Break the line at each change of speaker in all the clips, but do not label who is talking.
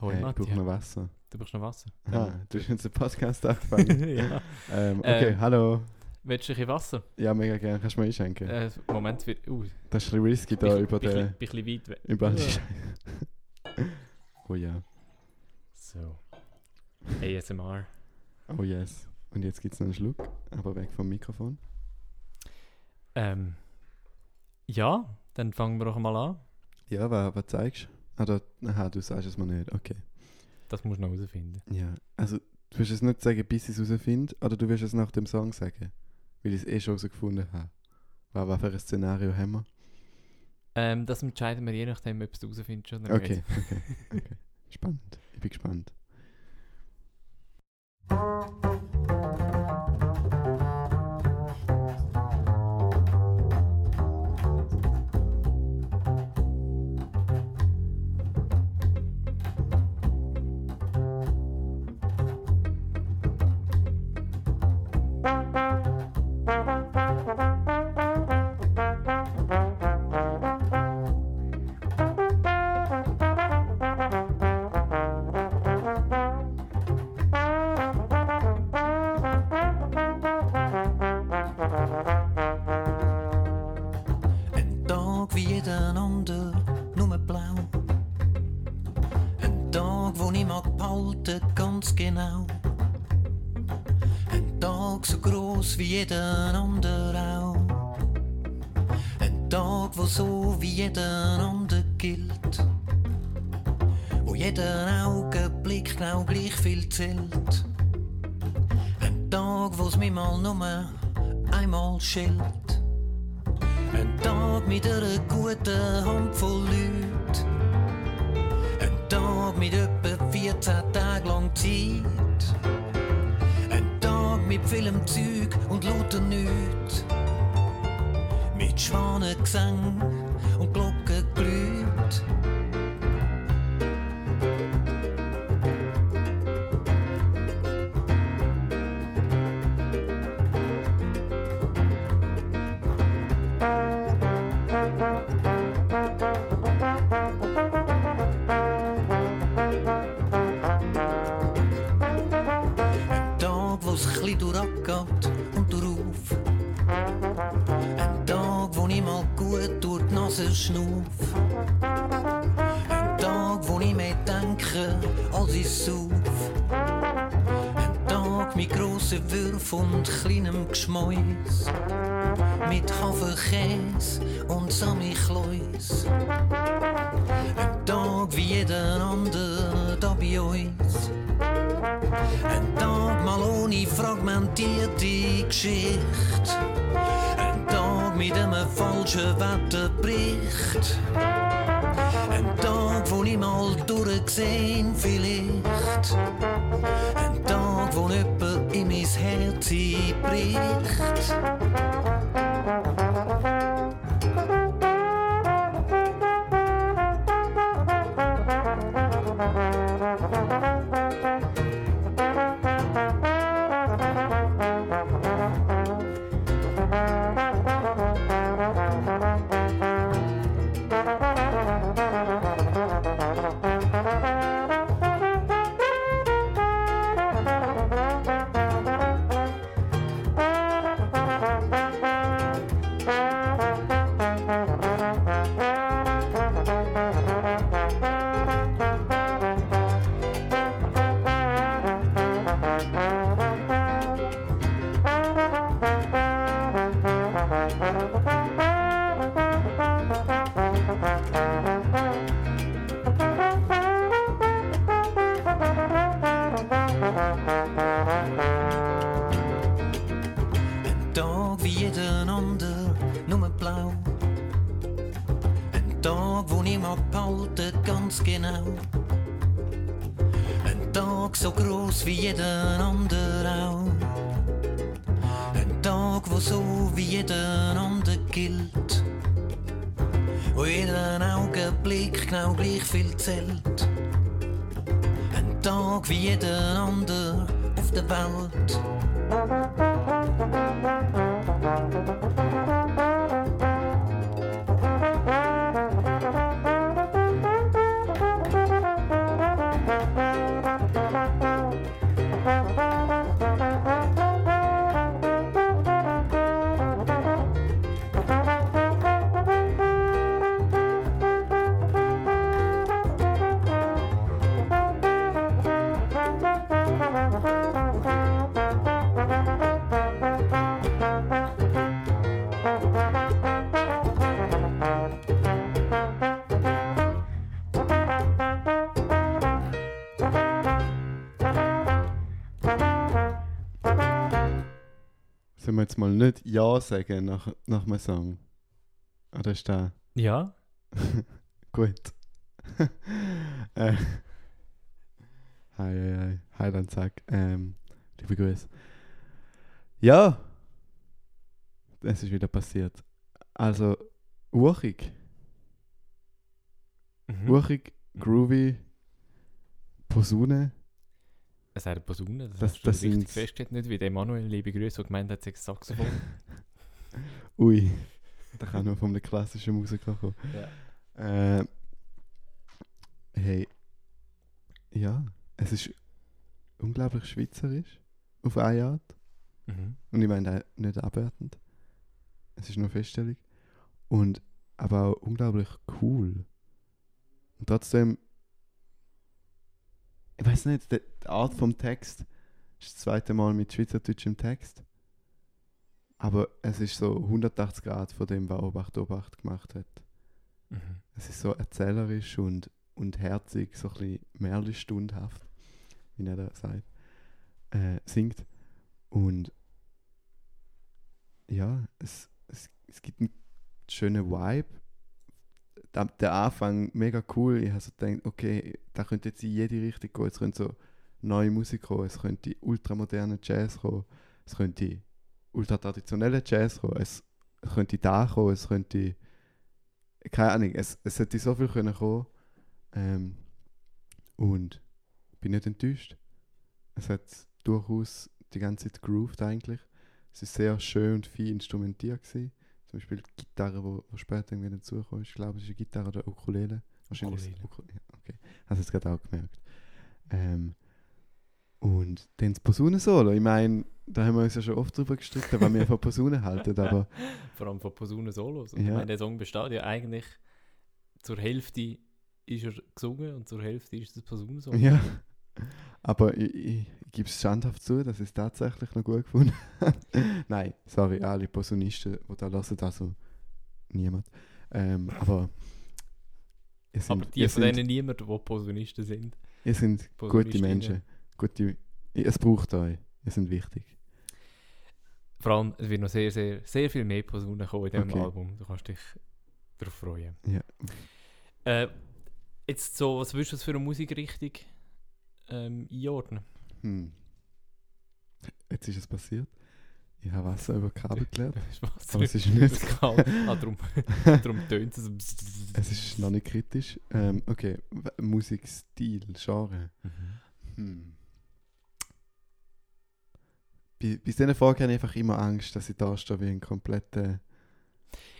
Hoi
Hey, ich brauche noch Wasser.
du brauchst noch Wasser.
Ah, du hast jetzt den Podcast angefangen.
ja.
ähm, okay,
Äh,
hallo.
Willst du ein bisschen Wasser?
Ja, mega gerne. Kannst du mir einschenken?
Äh, Moment, wird, uh,
Das ist ein bisschen risky da
bin,
über den...
ein bisschen weit weg.
Über den
Ja.
oh ja.
So. ASMR.
Oh yes. Und jetzt gibt es noch einen Schluck, aber weg vom Mikrofon.
Ähm, ja, dann fangen wir doch mal an.
Ja, was, was zeigst du? Ah, da, aha, du sagst es mir nicht. Okay.
Das musst du noch herausfinden.
Ja, also du wirst es nicht sagen, bis ich es herausfinde, oder du wirst es nach dem Song sagen? Weil ich es eh schon herausgefunden habe. Was, was für ein Szenario haben wir?
Ähm, das entscheiden wir je nachdem, ob du es herausfindest oder
Okay,
nicht.
okay, okay. Spannend. Ich bin gespannt.
Schilt. Ein Tag mit einer guten Handvoll Leute. Ein Tag mit etwa 14 Tagen lang Zeit. Ein Tag mit vielem Zeug und lauter Nüt. Mit Schwanengesang und kleinem Geschmäus. Mit Haferkäse und Samichleuis. Ein Tag wie jeder andere da bei uns. Ein Tag mal ohne fragmentierte Geschichte. Ein Tag mit einem falschen Wetterbericht. Ein Tag, wo ich mal durchgesehen vielleicht.
bericht. Mal nicht Ja sagen nach, nach einem Song? Oder ist der
Ja,
gut? äh, hi, hi, hi, hi, dann sag. Ähm, liebe Grüße. Ja, es ist wieder passiert. Also, urchig,
mhm.
urchig, groovy, Posaune.
Es hat eine Posaune, das,
Das-
hast du
das
richtig festgestellt, nicht wie der Emanuel, liebe Grüße, der gemeint hat, sei Saxophon.
Ui, da kann nur von einem klassischen Musiker kommen.
ja.
Äh, hey, ja, es ist unglaublich schweizerisch auf eine Art.
Mhm.
Und ich meine auch nicht abwertend. Es ist nur Feststellung. Und aber auch unglaublich cool. Und trotzdem, ich weiß nicht, die, Art vom Text ist das zweite Mal mit schweizerdeutschem Text. Aber es ist so 180 Grad von dem, was Obacht Obacht gemacht hat.
Mhm.
Es ist so erzählerisch und, und herzig, so ein bisschen Märli-stundhaft, wie er da sagt, äh, singt. Und ja, es, es, es gibt einen schönen Vibe. Der, Anfang mega cool. Ich habe so gedacht, okay, da könnte jetzt in jede Richtung gehen. Es könnte so neue Musik kommen, es könnte ultramoderne Jazz kommen, es könnte ultra traditionelle Jazz kommen, es, könnte da kommen, es könnte keine Ahnung, es, es hätte so viel können kommen ähm, und ich bin nicht enttäuscht. Es hat durchaus die ganze Zeit grooved eigentlich. Es ist sehr schön und viel instrumentiert gewesen. Zum Beispiel die Gitarre, wo, wo später irgendwie ist. Ich glaube, es ist eine Gitarre oder Ukulele. Wahrscheinlich es
Ukulele.
Ukulele. Okay, hast du jetzt gerade auch gemerkt. Ähm, und dann das Posaunensolo. Ich meine, da haben wir uns ja schon oft drüber gestritten, weil wir von Posaunen halten, aber
Vor allem von Posaune Solos. Und
Ja.
ich meine, der Song besteht ja eigentlich zur Hälfte ist er gesungen und zur Hälfte ist das Posaune Solo.
Ja. Aber ich, ich, ich gebe es standhaft zu, dass ich es tatsächlich noch gut gefunden habe. Nein, sorry, alle Posaunisten, die da hören, also niemand. Ähm, aber sind,
Aber die von
sind,
denen niemand, die Posaunisten sind.
ihr sind gute. Menschen. Gute, es braucht euch. Ihr sind wichtig.
Vor allem, es wird noch sehr, sehr, sehr viel mehr Posaunen kommen in diesem
Okay.
Album. Du kannst dich darauf freuen.
Ja.
Äh, jetzt so, was würdest du für eine Musikrichtung ähm, einordnen?
Hm. Jetzt ist es passiert. Ich habe Wasser über Kabel geleert. Aber es ist nicht-
kann- ah, darum, darum tönt es.
Es ist noch nicht kritisch. Ähm, okay, Musikstil, Genre.
Mhm.
Hm. Bei, bei diesen Fragen habe ich einfach immer Angst, dass ich da stehe wie ein kompletter.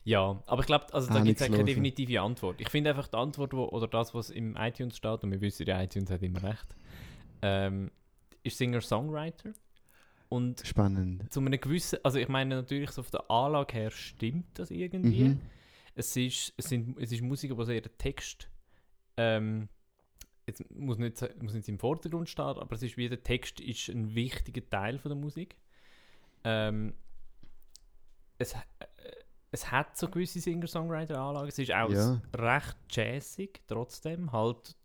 Ja, aber ich glaube, also da gibt es keine definitive Antwort. Ich finde einfach die Antwort, wo, oder das, was im iTunes steht, und wir wissen ja, iTunes hat immer recht, ähm, ist Singer-Songwriter. Und
Spannend.
zu einem gewissen, also ich meine natürlich so auf der Anlage her stimmt das irgendwie.
Mhm.
Es, ist, es, sind, es ist Musik, die sehr der Text ähm, jetzt muss nicht, muss nicht im Vordergrund stehen, aber es ist wie der Text ist ein wichtiger Teil von der Musik. Ähm, es, äh, es hat so gewisse Singer-Songwriter-Anlagen. Es ist auch
Ja.
recht jazzig, trotzdem. Halt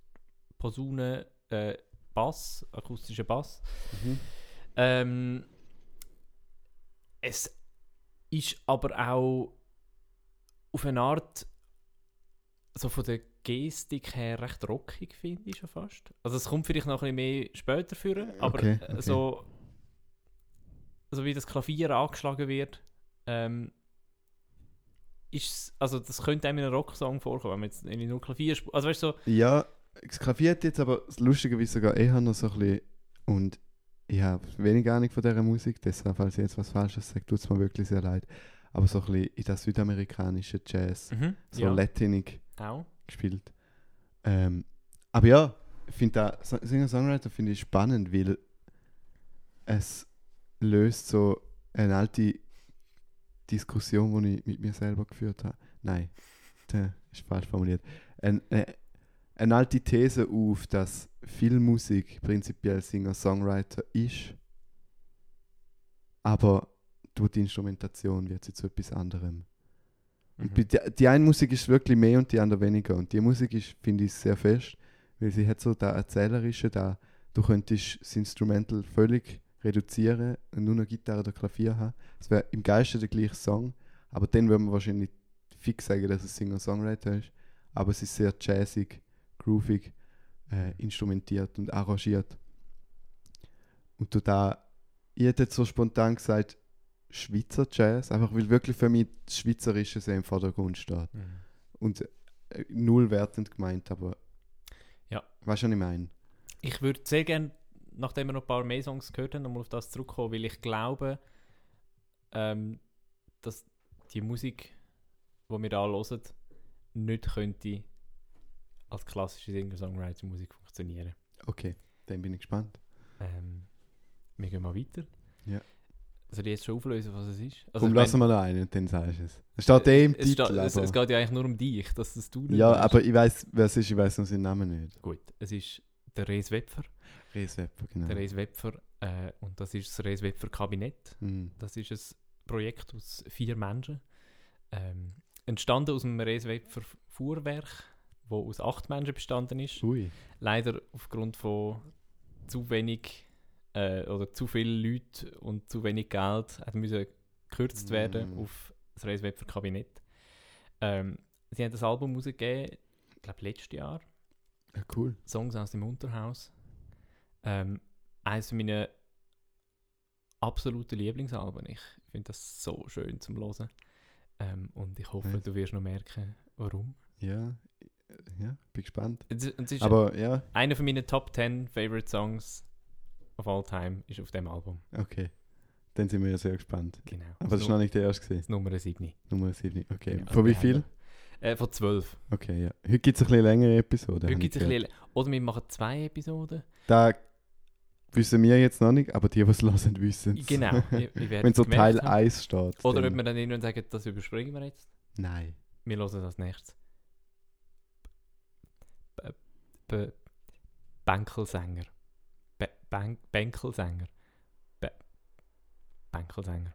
Posaune, äh, Bass, akustischer Bass.
Mhm.
Ähm, es ist aber auch auf eine Art, so von der Gestik her, recht rockig, finde ich schon fast. Also es kommt vielleicht noch ein bisschen mehr später führen, aber
Okay,
äh,
okay.
so, so wie das Klavier angeschlagen wird, ähm, ist also das könnte einem in einem Rocksong vorkommen, wenn man jetzt nur Klavier spielt. Also weißt du, so,
Ja, hat jetzt aber lustigerweise sogar eher noch so ein bisschen. Und ich habe wenig Ahnung von dieser Musik, deshalb, falls ich jetzt was Falsches sage, tut es mir wirklich sehr leid. Aber so ein bisschen in das südamerikanische Jazz,
mhm,
so
ja,
latinig
auch.
gespielt. Ähm, aber ja, ich finde da So- Singer-Songwriter finde ich spannend, weil es löst so eine alte Diskussion, die ich mit mir selber geführt habe. Nein, das ist falsch formuliert. Ein, äh, eine alte These auf, dass viel Musik prinzipiell Singer-Songwriter ist, aber durch die Instrumentation wird sie zu etwas anderem.
Mhm.
die, die eine Musik ist wirklich mehr und die andere weniger. Und die Musik ist, finde ich, sehr fest, weil sie hat so da Erzählerische, da du könntest das Instrumental völlig reduzieren und nur noch Gitarre oder Klavier haben. Es wäre im Geiste der gleiche Song, aber dann würde man wahrscheinlich fix sagen, dass es Singer-Songwriter ist. Aber es ist sehr jazzig, groovig, äh, instrumentiert und arrangiert. Und du da, ich hätte jetzt so spontan gesagt, Schweizer Jazz, einfach weil wirklich für mich das Schweizerische sehr im Vordergrund steht.
Mhm.
Und äh, null wertend gemeint, aber.
Ja.
Weißt du, was ich meine?
Ich würde sehr gerne, nachdem wir noch ein paar mehr Songs gehört haben, nochmal auf das zurückkommen, weil ich glaube, ähm, dass die Musik, die wir da hören, nicht könnte als klassische Singer-Songwriter-Musik funktionieren.
Okay, dann bin ich gespannt.
Ähm, wir gehen mal weiter.
Ja.
Soll ich jetzt schon auflösen, was es ist? Also,
Komm,
mein,
wir noch einen und dann sagst du es. Es steht eh im
es, steht,
Titel.
es,
aber,
es geht ja eigentlich nur um dich, dass das du nicht
ja,
weißt.
aber ich weiß, wer es ist, ich weiß noch seinen Namen nicht.
Gut, es ist der Rees Wepfer.
Rees Wepper, genau.
Der Rees Wepfer äh, und das ist das Rees Wepfer Kabinett.
Mhm.
Das ist ein Projekt aus vier Menschen. Ähm, entstanden aus dem Reeswepfer Fuhrwerk, wo aus acht Menschen bestanden ist.
Ui.
Leider aufgrund von zu wenig äh, oder zu vielen Leuten und zu wenig Geld hat müssen gekürzt werden
Mm.
auf das Reeswepfer Kabinett. Ähm, sie haben das Album rausgegeben, ich glaube letztes Jahr.
Ja, cool.
Songs aus dem Unterhaus. Ähm, eines meiner absoluten Lieblingsalben. Ich finde das so schön zum Hören. Ähm, und ich hoffe,
Ja.
du wirst noch merken, warum.
Ja, ja, bin gespannt. Aber ja,
einer von meinen Top 10 Favorite Songs of all time ist auf dem Album.
okay. Dann sind wir ja sehr gespannt.
Genau.
Aber das ist noch nicht der erste gewesen.
das Nummer 7.
Nummer 7. Okay.
Genau.
Von wie viel?
Äh, von 12.
Okay, ja. Heute gibt es ein bisschen längere Episoden.
Heute gibt's ein bisschen, oder wir machen zwei Episoden.
Da wissen wir jetzt noch nicht, aber die, die es hören, wissen es.
Genau.
Wenn so Teil
haben.
1 steht.
Oder
dann-
ob wir dann irgendwann sagen, das überspringen wir jetzt.
Nein.
Wir hören das nächstes. B B Bänkelsänger. B Bänk Bänkelsänger. Bänkelsänger.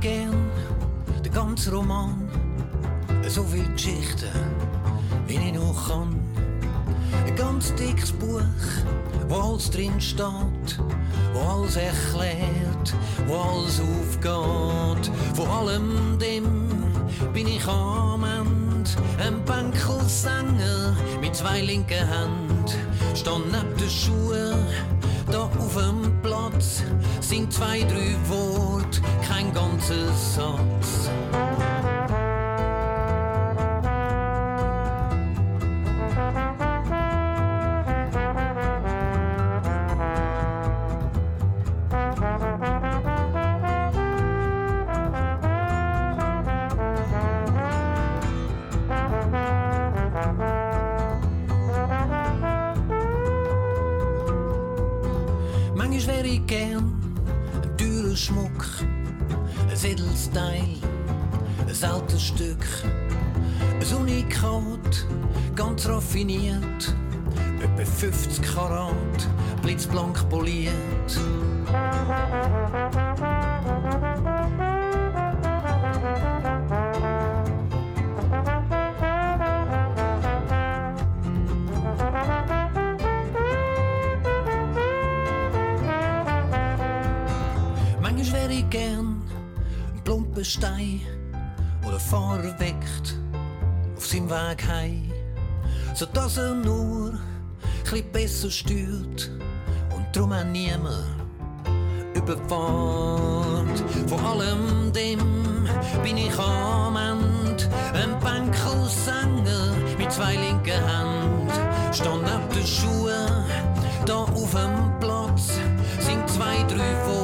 Gern der ganze Roman, so viel Geschichten, wie ich noch kann. Ein ganz dickes Buch, wo alles drin steht, wo alles erklärt, wo alles aufgeht. Vor allem dem bin ich am Ende ein Bankelsänger mit zwei linken Händen. Stand neben den Schuhen, da auf dem Platz, sind zwei, drei Worte, kein ganzer Satz. Grabestein oder vorweckt auf seinem Weg heim, sodass er nur ein besser stört und drum auch niemand überfahrt. Vor allem dem bin ich am Ende, ein Bankelsänger mit zwei linken Händen, stand auf den Schuhen da auf dem Platz, sind zwei, drei, vor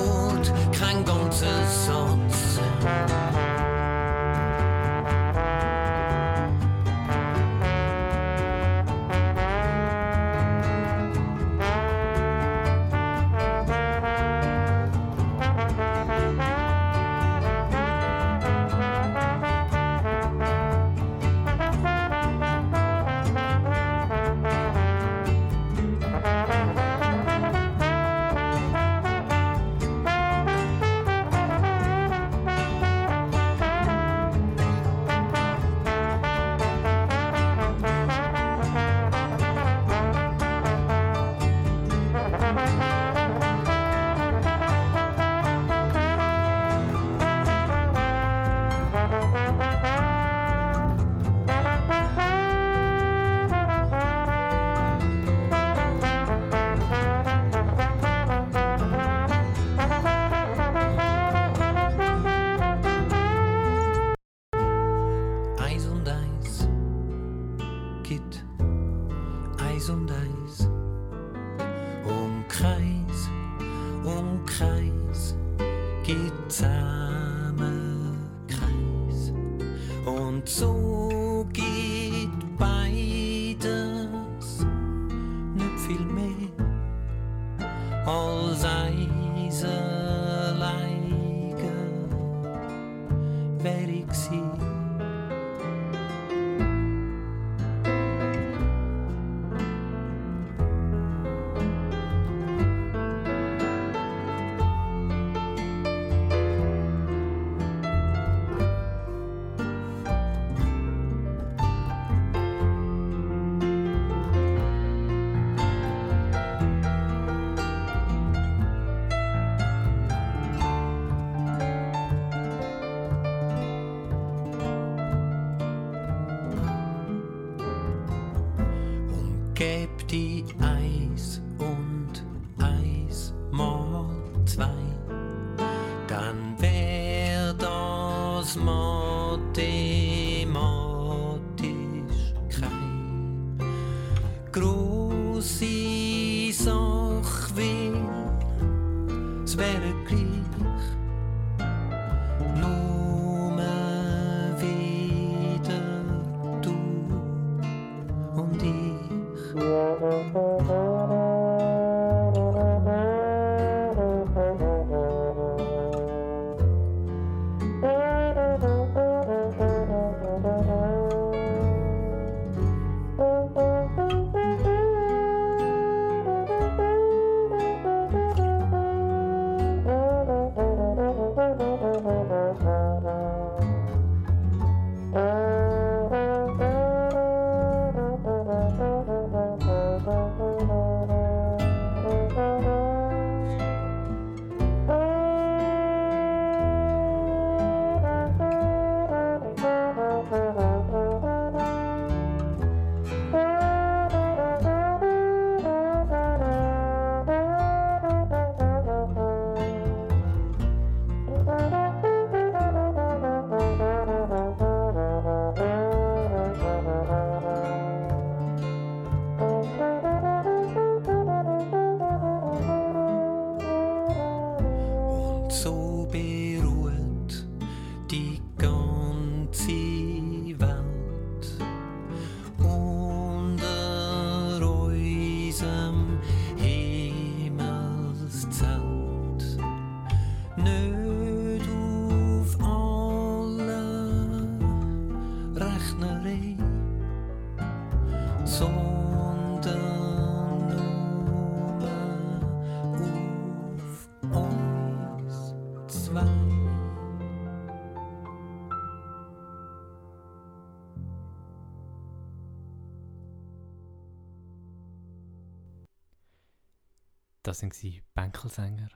Das
sind sie Bänkelsänger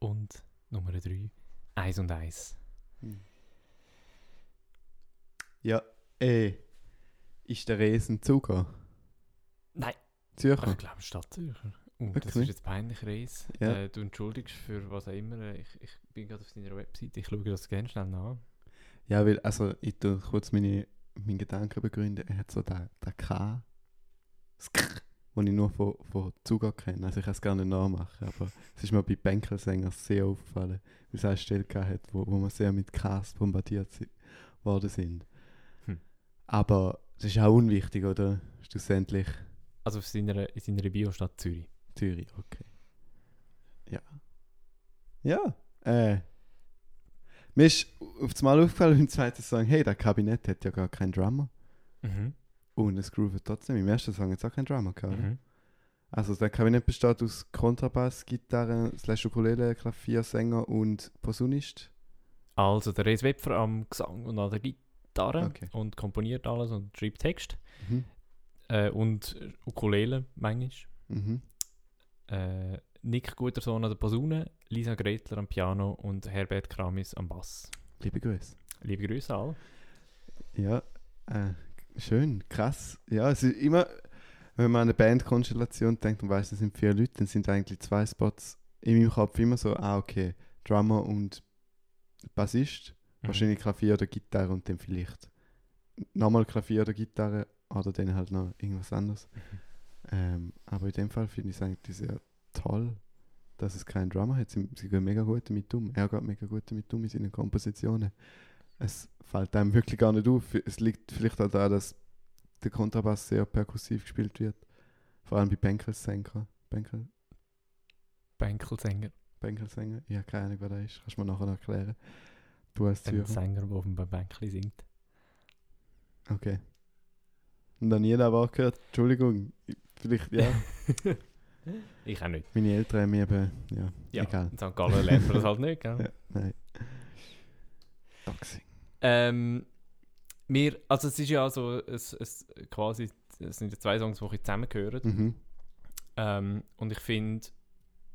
und Nummer 3, Eis und Eis.
Ja, äh, ist der Resen Zuger?
Nein.
Zürcher?
Ich glaube, Stadtzürcher. Uh, das
Wirklich?
ist jetzt peinlich, Reis.
Ja.
Äh, du entschuldigst für was auch immer. Ich, ich bin gerade auf seiner Webseite. Ich schaue das gerne schnell nach.
Ja, weil, also, ich tue kurz meine, meinen Gedanken begründen. Er hat so den, den K, das K, den ich nur von, von Zuger kenne. Also, ich kann es gar nicht nachmachen, aber es ist mir bei Bänkelsängern sehr aufgefallen, weil es eine Stelle hat, wo, wo wir sehr mit Ks bombardiert si- worden sind.
Hm.
Aber es ist auch unwichtig, oder? Schlussendlich
Also auf seiner, in seiner Bio-Stadt Zürich.
Zürich, okay. Ja. Ja, äh. Mir ist auf das Mal aufgefallen im zweiten Song, hey, der Kabinett hat ja gar keinen Drummer.
Mhm.
Und es groovet trotzdem. Im ersten Song es auch keinen Drummer gehabt.
Mhm.
Also das Kabinett besteht aus Kontrabass, Gitarre, Slash Ukulele, Klavier, Sänger und Posaunist.
Also der Reis Wepfer am Gesang und an der Gitarre
Okay.
und komponiert alles und schreibt Text.
Mhm.
Äh, und Ukulele manchmal.
Mhm.
Äh, Nick Gutersohn an der Posaune, Lisa Gretler am Piano und Herbert Kramis am Bass.
Liebe Grüße.
Liebe Grüße alle.
Ja, äh, schön, krass. Ja, es ist immer, wenn man an eine Bandkonstellation denkt und weiß, es sind vier Leute, dann sind eigentlich zwei Spots in meinem Kopf immer so, ah, okay, Drummer und Bassist,
Mhm.
wahrscheinlich Klavier oder Gitarre und dann vielleicht nochmal Klavier oder Gitarre oder dann halt noch irgendwas anderes.
Mhm.
Ähm, aber in dem Fall finde ich es eigentlich sehr toll, dass es keinen Drummer hat. Sie, sie gehen mega gut damit um. Er geht mega gut damit um in seinen Kompositionen. Es fällt einem wirklich gar nicht auf. Es liegt vielleicht auch daran, dass der Kontrabass sehr perkussiv gespielt wird. Vor allem bei Bänkelsänger. Bänkel,
Bänkelsänger.
Bänkelsänger? Ich habe keine Ahnung, wer das ist. Kannst du mir nachher noch erklären? Du als
Ein. Sänger, der auf dem Bänkli singt.
Okay. Und dann jeder aber auch gehört, Entschuldigung, vielleicht, ja.
ich auch nicht.
Meine Eltern haben mich eben, ja,
Ja,
egal.
in St. Gallen lernt man das halt nicht, gell?
Ja, nein. Taxi.
Ähm, wir, also es ist ja so, es, es, quasi, es sind ja zwei Songs, die zusammengehören.
Mhm.
Ähm, und ich finde,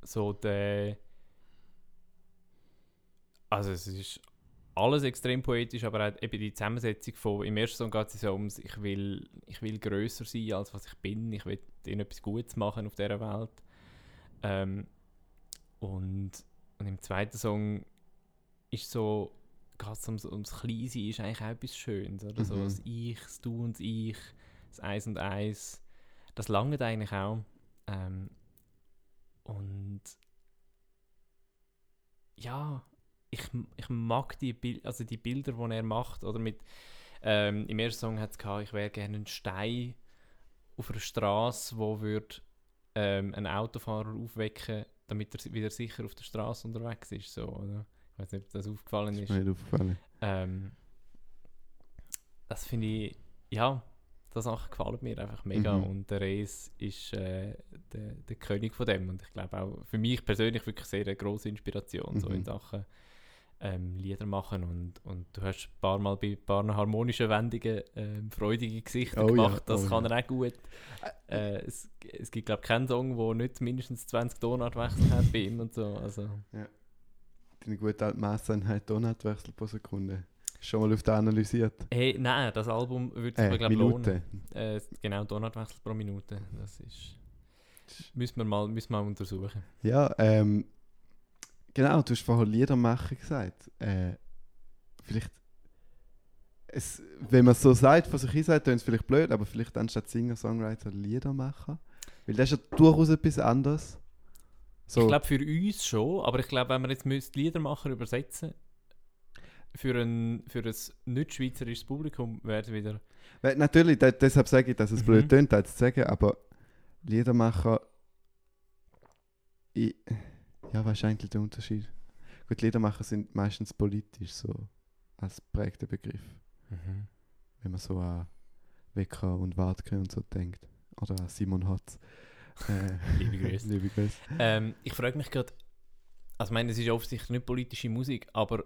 so der. Also, es ist alles extrem poetisch, aber auch eben die Zusammensetzung von. Im ersten Song geht es so ums, ich will, ich will grösser sein, als was ich bin. Ich will ihnen etwas Gutes machen auf dieser Welt. Ähm, und, und im zweiten Song ist so. Es ums, ums Kleinsein, ist eigentlich auch etwas Schönes. Oder? So
Mhm.
das Ich, das Du und das Ich, das Eins und Eins. Das langt eigentlich auch. Ähm, und ja, ich, ich mag die, Bil also die Bilder, die er macht. Oder mit, ähm, Im ersten Song hat es ich wäre gerne ein Stein auf einer Straße, wo würde ähm, einen Autofahrer aufwecken, damit er wieder sicher auf der Straße unterwegs ist. So, oder? Ich weiß nicht, ob das aufgefallen
Ist
ist.
mir nicht aufgefallen.
Ähm, das finde ich, ja, das Sache gefällt mir einfach mega.
Mhm.
Und der Reis ist äh, der, der König von dem. Und ich glaube auch für mich persönlich wirklich sehr eine grosse Inspiration so
Mhm.
in Sachen ähm, Lieder machen. Und, und du hast ein paar Mal bei ein paar harmonischen Wendungen ähm, freudige Gesichter
Oh ja,
gemacht. das
oh
kann
ja.
er auch gut. Äh, es, es gibt, glaube ich, keinen Song, der nicht mindestens 20 Tonartwechsel hat bei ihm und so. Also,
Deine gute alte Maßeinheit Tonartwechsel pro Sekunde. Schon mal auf den analysiert?
hey, nein, das Album würde es
Äh,
mir, glaube lohnen. Äh, genau, Donutwechsel pro Minute. Das ist. Müssen wir mal, müssen wir mal untersuchen.
Ja, ähm, genau, du hast vorher Liedermacher gesagt. Äh, vielleicht, es, wenn man es so sagt, von sich hin sagt, dann ist es vielleicht blöd, aber vielleicht anstatt Singer, Songwriter, Liedermacher. Weil das ist ja durchaus etwas anderes. So,
Ich glaube für uns schon, aber ich glaube, wenn wir jetzt müsst Liedermacher übersetzen für ein, für ein nicht schweizerisches Publikum, wäre es wieder.
weil, natürlich, de deshalb sage ich, dass es
Mhm.
blöd tönt, das zu sagen, aber Liedermacher, ich, ja, was ist eigentlich der Unterschied? Gut, Liedermacher sind meistens politisch, so als prägter Begriff. wenn man so an Wecker und Wartke und so denkt. Oder an Simon Hotz.
Liebe Grüße.
Liebe Grüße.
Ähm, ich frage mich gerade, also ich meine, es ist offensichtlich nicht politische Musik, aber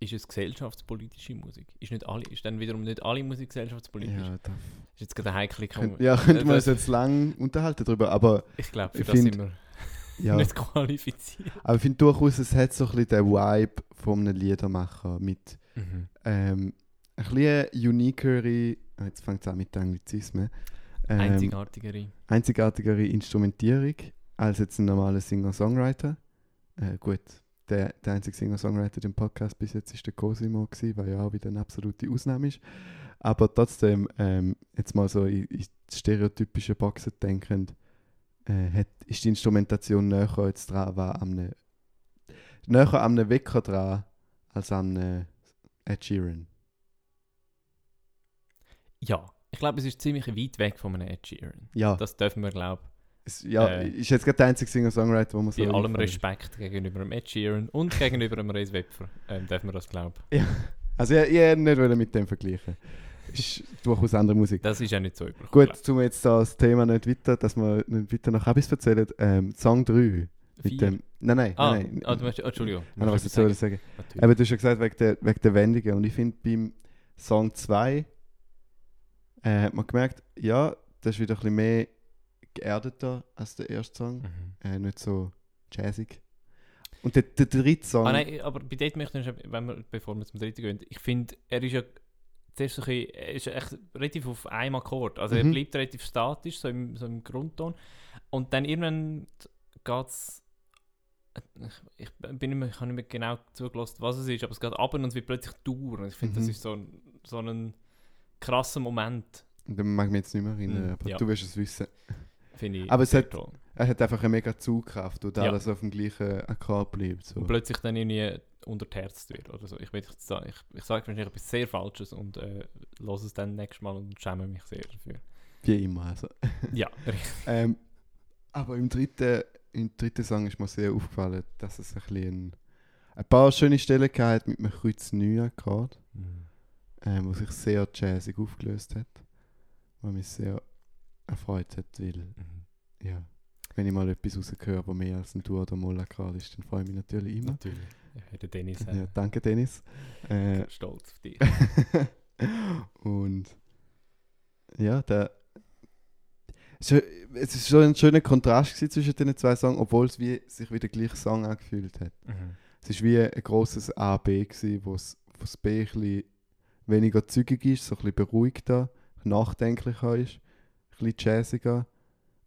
ist es gesellschaftspolitische Musik? Ist, nicht alle, ist dann wiederum nicht alle Musik gesellschaftspolitisch?
Ja, da
Ist jetzt gerade ein heikle
könnt, ja, könnten wir uns jetzt lang unterhalten drüber, aber
Ich glaube, für
Ich
das
find-
sind wir.
Ja.
nicht qualifiziert.
Aber ich finde durchaus, es hat so ein bisschen den Vibe von einem Liedermacher mit
Mhm.
ähm, ein bisschen uniquere, jetzt fängt es an mit Anglizismen, ähm,
Einzigartigere.
einzigartigere Instrumentierung als jetzt ein normaler Singer-Songwriter. Äh, gut, der, der einzige Singer-Songwriter im Podcast bis jetzt ist der Cosimo gewesen, weil ja auch wieder eine absolute Ausnahme ist. Aber trotzdem, ähm, jetzt mal so in, in stereotypische Boxen denkend, äh, hat, ist die Instrumentation näher jetzt dran, war am ne, näher am ne Wecker dran, als am ne Ed Sheeran.
Ja, ich glaube, es ist ziemlich weit weg von einem Ed Sheeran.
Ja,
Das dürfen wir, glaube
es, ja
äh,
ist jetzt gerade der einzige Singer-Songwriter, wo man so
bei allem. Respekt gegenüber dem Ed Sheeran und gegenüber dem Reis Wepfer, ähm, dürfen wir das glauben.
Also ich, ich hätte nicht mit dem vergleichen. Ist durchaus andere Musik.
Das ist ja nicht so üblich.
Gut, zum jetzt das Thema nicht weiter, dass wir nicht weiter noch etwas erzählen. Ähm, Song 3 mit
Vier.
dem. Nein, nein,
Ah,
nein. nein.
ah, du möchtest, oh, Entschuldigung.
Ich habe noch was
Ich
sagen.
Natürlich.
Aber du hast ja gesagt, wegen der, wegen der Wendungen. Und ich finde, beim Song 2 äh, hat man gemerkt, ja, das ist wieder ein bisschen mehr geerdeter als der erste Song.
Mhm.
Äh, nicht so jazzig. Und der, der dritte Song.
Ah, nein, aber bei dort möchte ich, wenn wir, bevor wir zum dritten gehen, ich finde, er ist ja zuerst so ein bisschen, er ist echt relativ auf einem Akkord. Also er
Mhm.
bleibt relativ statisch, so im, so im Grundton. Und dann irgendwann geht es. Ich, ich, bin nicht mehr, ich habe nicht mehr genau zugelassen, was es ist, aber es geht ab und es wird plötzlich Dauer. Und ich finde, das
Mhm.
ist so so ein krasser Moment,
Da mag ich mich jetzt nicht mehr erinnern,
Mhm,
aber
ja.
du wirst es wissen.
finde ich.
Aber es hat-
toll.
Er hat einfach eine mega Zugkraft und
Ja.
alles auf dem gleichen Akkord bleibt. So.
Und plötzlich dann irgendwie unterterzt wird oder so. Ich, will nicht sagen, ich, ich sage wahrscheinlich etwas sehr Falsches und äh, los es dann nächstes Mal und schäme mich sehr dafür.
Wie immer. Also.
Ja, richtig.
Ähm, aber im dritten, im dritten Song ist mir sehr aufgefallen, dass es ein, bisschen ein, ein paar schöne Stellen gehabt mit einem Kreuz 9 Akkord, ähm, wo sich sehr jazzig aufgelöst hat. Was mich sehr erfreut hat, weil,
Mhm.
ja, wenn ich mal etwas rausgehöre, wo mehr als ein Dur oder Moll Akkord ist, dann freue ich mich natürlich immer.
Natürlich. Ja, der Dennis
Ja, danke, Dennis. Äh,
stolz auf dich.
und ja, der. Es ist- ist schon ein schöner Kontrast zwischen den zwei Songs, obwohl es wie sich wie der gleiche Song angefühlt hat.
Mhm.
Es war wie ein grosses A, B, wo es wo das B ein bisschen weniger zügig ist, so ein bisschen beruhigter, nachdenklicher ist, ein bisschen jazziger.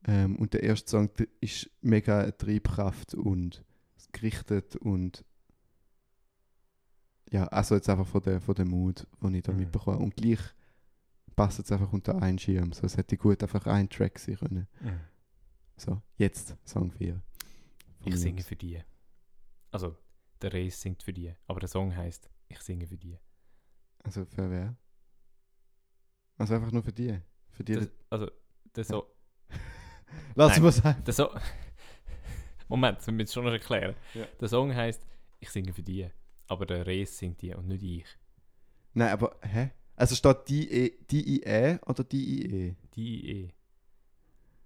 Ähm, und der erste Song ist mega Triebkraft und gerichtet und ja, also jetzt einfach von der, von der Mut, den ich da
Mhm.
mitbekomme. Und gleich passt es einfach unter einen Schirm. So, es hätte gut einfach ein Track sein können.
Mhm.
So, jetzt Song 4.
Ich singe für die. Also, der Reis singt für die. Aber der Song heißt Ich singe für die.
Also für wer? Also einfach nur für die. Für die.
Das, also, der so
Lass mal sagen.
Der so Moment, das müssen wir jetzt schon noch erklären.
Ja.
Der Song heißt Ich singe für die. Aber der Reis singt die und nicht ich.
Nein, aber hä? Also steht die E, die IE oder die IE?
Die eh.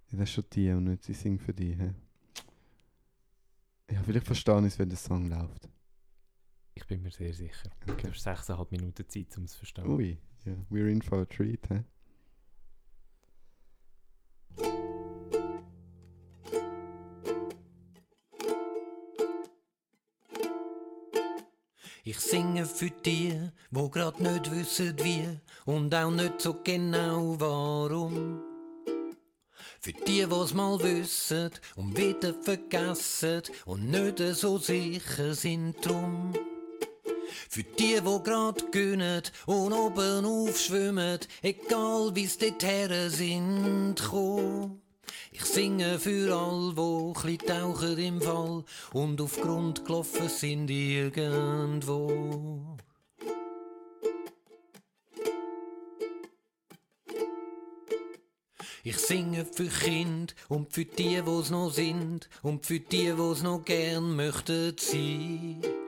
Ja, das ist schon die und nicht sie singt für die. Hä? Ja, vielleicht verstehe ich es, wenn der Song läuft.
Ich bin mir sehr sicher. Du
Okay.
hast 6,5 Minuten Zeit, um es zu verstehen.
Ui, ja, we're in for a treat, hä?
Ich singe für die, wo grad nicht wissen wie und auch nicht so genau warum. Für die, wo's mal wissen und wieder vergessen und nicht so sicher sind drum. Für die, wo grad gönnen und oben aufschwimmen, egal wie's dorthin sind gekommen. Ich singe für all, wo chli tauchen im Fall und auf Grund gelaufen sind irgendwo. Ich singe für Kind und für die, wo's noch sind und für die, wo's noch gern möchten sein.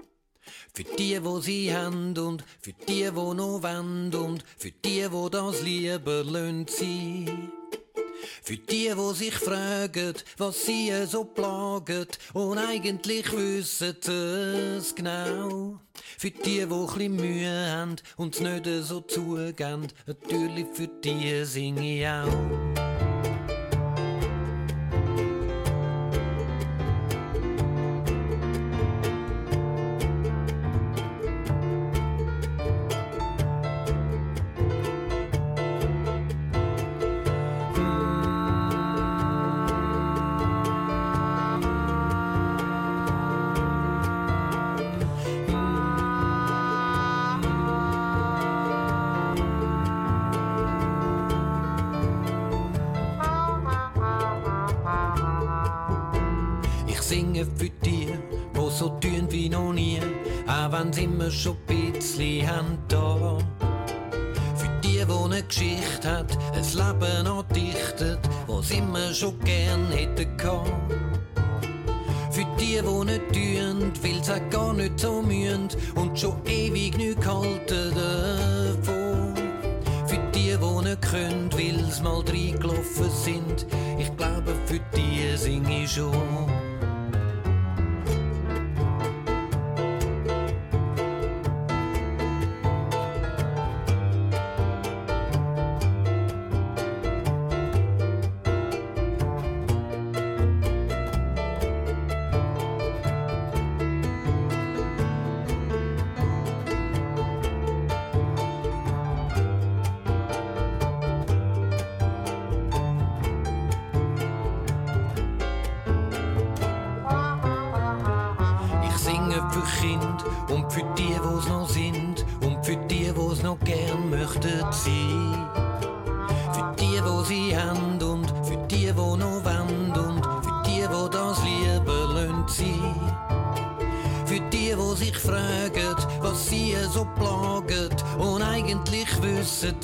Für die, wo sie haben und für die, wo noch wollen und für die, wo das lieber lönt sie. Für die, wo sich fragen, was sie so plaget und eigentlich wissen es genau. Für die, wo chli Mühe haben und nicht so zugehen, natürlich für die singe ich auch.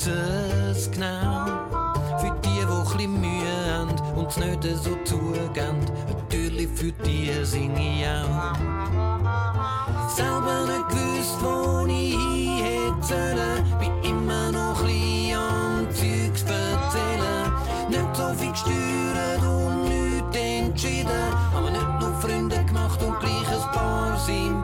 Es genau. Für die, wo chli Mühe haben und es nicht so zugeben, natürlich für die sing ich auch. Selber nicht gewusst, wo ich hin hätte sollen, bin immer noch chli am Zeugs erzählen. Nicht so viel gesteuert und nichts entschieden, aber nicht nur Freunde gemacht und gleich ein paar sind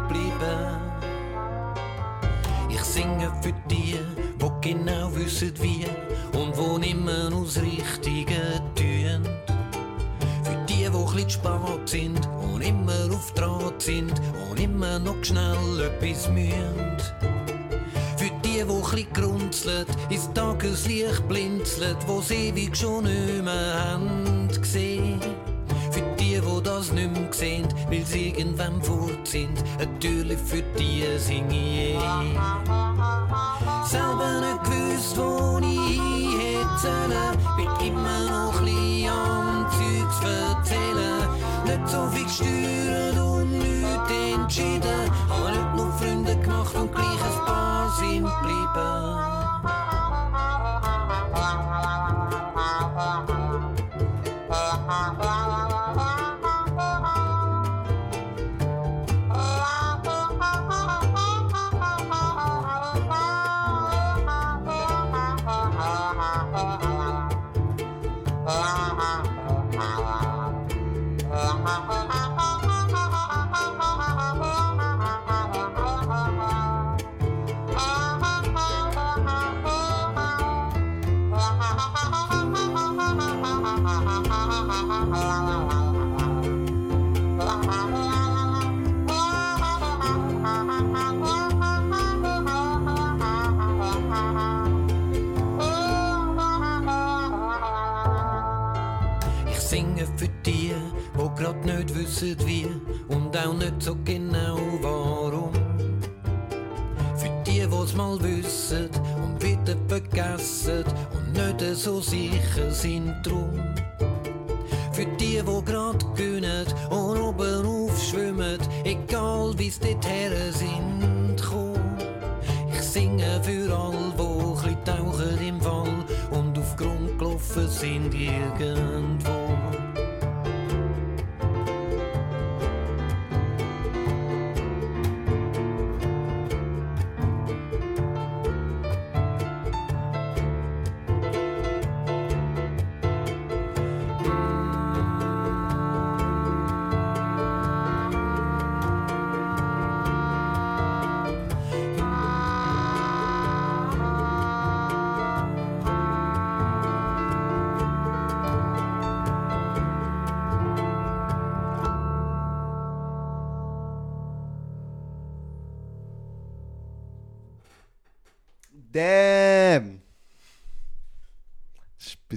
etwas mühen. Für die, wo chli grunzelt, ins Tageslicht blinzelt, wo sie ewig schon nicht mehr haben gesehen. Für die, wo das nicht mehr sehen, weil sie irgendwann fort sind, natürlich für die sing ich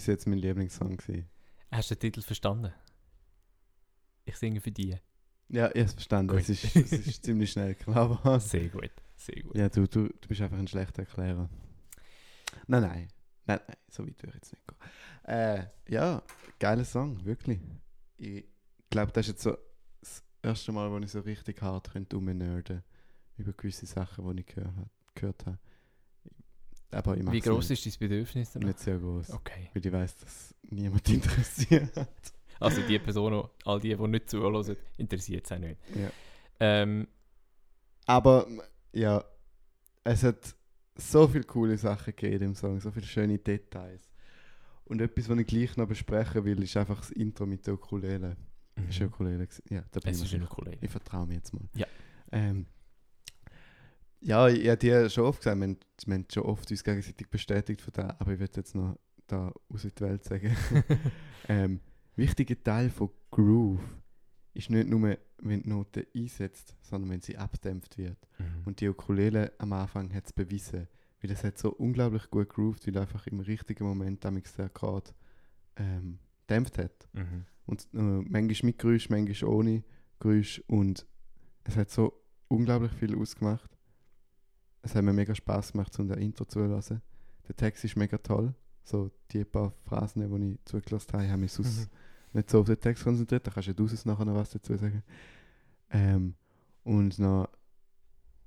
bis jetzt mein Lieblingssong. Gewesen.
Hast du den Titel verstanden? Ich singe für die.
Ja, ich habe es verstanden. Es ist, es ist ziemlich schnell klar. geworden.
Sehr gut, sehr gut.
Ja, du, du, du bist einfach ein schlechter Erklärer. Nein, nein. Nein, nein, so weit würde ich jetzt nicht gehen. Äh, ja, geiler Song, wirklich. Ich glaube, das ist jetzt so das erste Mal, wo ich so richtig hart rumnerden über gewisse Sachen, die ich gehört habe. Aber ich
Wie groß ist dein Bedürfnis danach?
nicht sehr groß.
Okay.
Weil ich weiß, dass niemand interessiert.
Also die Personen, all die, die nicht zuhören, interessiert es auch nicht.
Ja.
Ähm,
Aber ja, es hat so viele coole Sachen gegeben im Song, so viele schöne Details. Und etwas, was ich gleich noch besprechen will, ist einfach das Intro mit der Ukulele. Ist
mhm.
Ukulele gewesen? Ja, da bin
es
ich
ist. Ukulele.
Ich vertraue mir jetzt mal.
Ja.
Ähm, ja, ich habe dir schon oft gesagt, wir, haben- wir haben schon oft uns gegenseitig bestätigt von da, aber ich würde jetzt noch da aus die Welt sagen. ähm, wichtiger Teil von Groove ist nicht nur, wenn die Note einsetzt, sondern wenn sie abdämpft wird.
Mhm.
Und die Ukulele am Anfang hat es bewiesen, weil das hat so unglaublich gut grooved, weil einfach im richtigen Moment damit der Akkord ähm, dämpft hat.
Mhm.
Und äh, manchmal mit Geräusch, manchmal ohne Geräusch. Und es hat so unglaublich viel ausgemacht. Es hat mir mega Spaß gemacht, um das Intro zu hören. Der Text ist mega toll. So die paar Phrasen, die ich zugelassen habe, haben mich sonst
Mhm.
nicht so auf den Text konzentriert. Da kannst ja du sonst nachher noch was dazu sagen. Ähm, und noch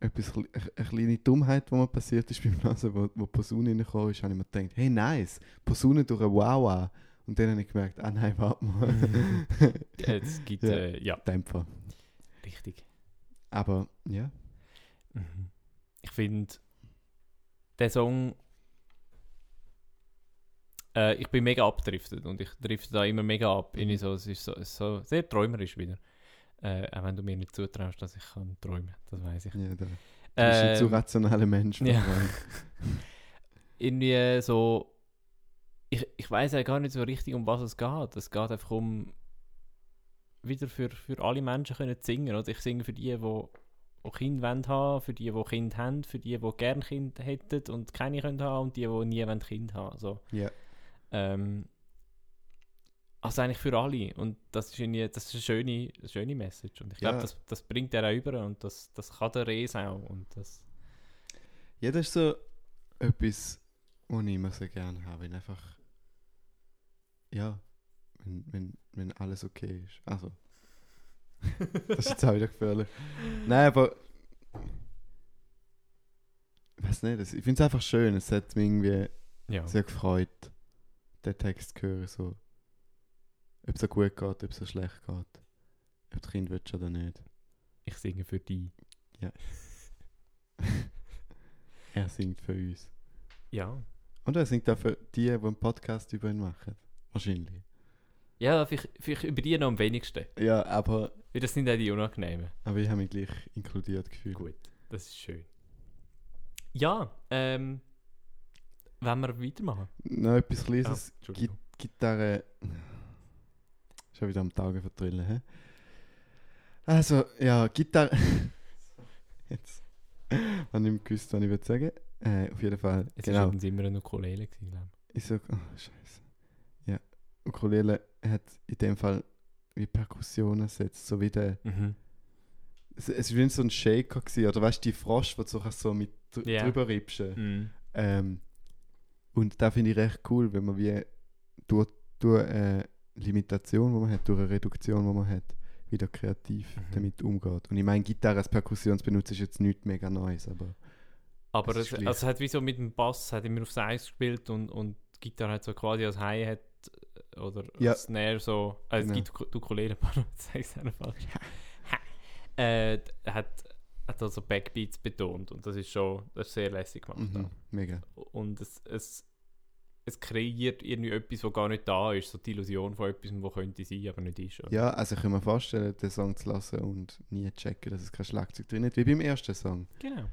etwas, eine eine kleine Dummheit, die mir passiert ist beim Hören, wo, wo Posaune reingekommen ist, habe ich mir gedacht, hey nice, Posaune durch ein Wawa. Und dann habe ich gemerkt, ah nein, warte mal.
Es gibt,
Ja.
äh, ja,
Dämpfer.
richtig.
Aber ja,
Mhm. Ich finde, der Song. Äh, ich bin mega abgedriftet und ich drifte da immer mega ab. Irgendwie so, es ist so, so sehr träumerisch wieder. Äh, auch wenn du mir nicht zutraust, dass ich kann träumen das weiß ich.
ja da. Du bist ein zu rationaler Mensch.
ja. irgendwie so. Ich, ich weiß ja gar nicht so richtig, um was es geht. Es geht einfach um. Wieder für, für alle Menschen können zu singen. Oder? Ich singe für die, die, die Kinder wollen haben, für die, die Kinder haben, für die, die gerne Kinder hätten und keine können haben und die, die nie wollen Kind haben. So.
ja.
Ähm, also eigentlich für alle. Und das ist, irgendwie, das ist eine schöne, eine schöne Message. Und ich glaube,
Ja.
das, das bringt er auch über und das, das kann der Res auch. Und das,
ja, das ist so etwas, was ich immer so gerne habe. Wenn einfach, ja, wenn, wenn, wenn alles okay ist. Also, das ist jetzt auch wieder gefährlich. Nein, aber ich weiß nicht, ich finde es einfach schön. Es hat mich irgendwie
ja.
sehr gefreut, den Text zu hören. So. Ob es gut geht, ob es schlecht geht. Ob das Kind willst oder nicht.
Ich singe für die.
Er singt für uns.
Ja.
Und er singt auch für die, die einen Podcast über ihn machen. Wahrscheinlich.
Ja, vielleicht, vielleicht über die noch am wenigsten.
Ja, aber,
Weil das sind auch die unangenehmen.
aber ich habe mich gleich inkludiert gefühlt.
Gut, das ist schön. Ja, ähm. Wollen wir weitermachen?
Noch etwas Kleines.
Ah, Entschuldigung.
Gitarre. Schon wieder am Tage verdrillen, hä? Also, ja, Gitarre. Jetzt. Habe ich gewusst, was ich sagen. Äh, auf jeden Fall.
Es
genau.
war immer eine Ukulele, glaube
Ich sag, oh, scheiße. Ja, Ukulele hat in dem Fall wie Perkussionen setzt, so wie der.
Mhm.
Es, es war wie so ein Shaker gewesen, oder weißt du, die Frosch, wo du so, mit dr
Ja.
drüber riebst.
Mhm.
Ähm, und da finde ich recht cool, wenn man wie durch, durch eine Limitation, die man hat, durch eine Reduktion, die man hat, wieder kreativ
Mhm.
damit umgeht. Und ich meine, Gitarre als Perkussionsbenutzer ist jetzt nichts mega Neues, aber
Aber es,
gleich.
also es hat wie so mit dem Bass hat immer aufs Eis gespielt und, und die Gitarre hat so quasi als Hi-Hat oder
Ja.
Snare so. Also
Genau.
es gibt die Ukulele, pardon, sage es falsch. äh, hat, hat also Backbeats betont und das ist schon das ist sehr lässig gemacht.
mhm, mega.
Und es, es, es kreiert irgendwie etwas, was gar nicht da ist. So die Illusion von etwas, was könnte sein, aber nicht ist. oder?
Ja, also ich kann mir vorstellen, den Song zu lassen und nie checken, dass es kein Schlagzeug drin hat, wie beim ersten Song.
Genau.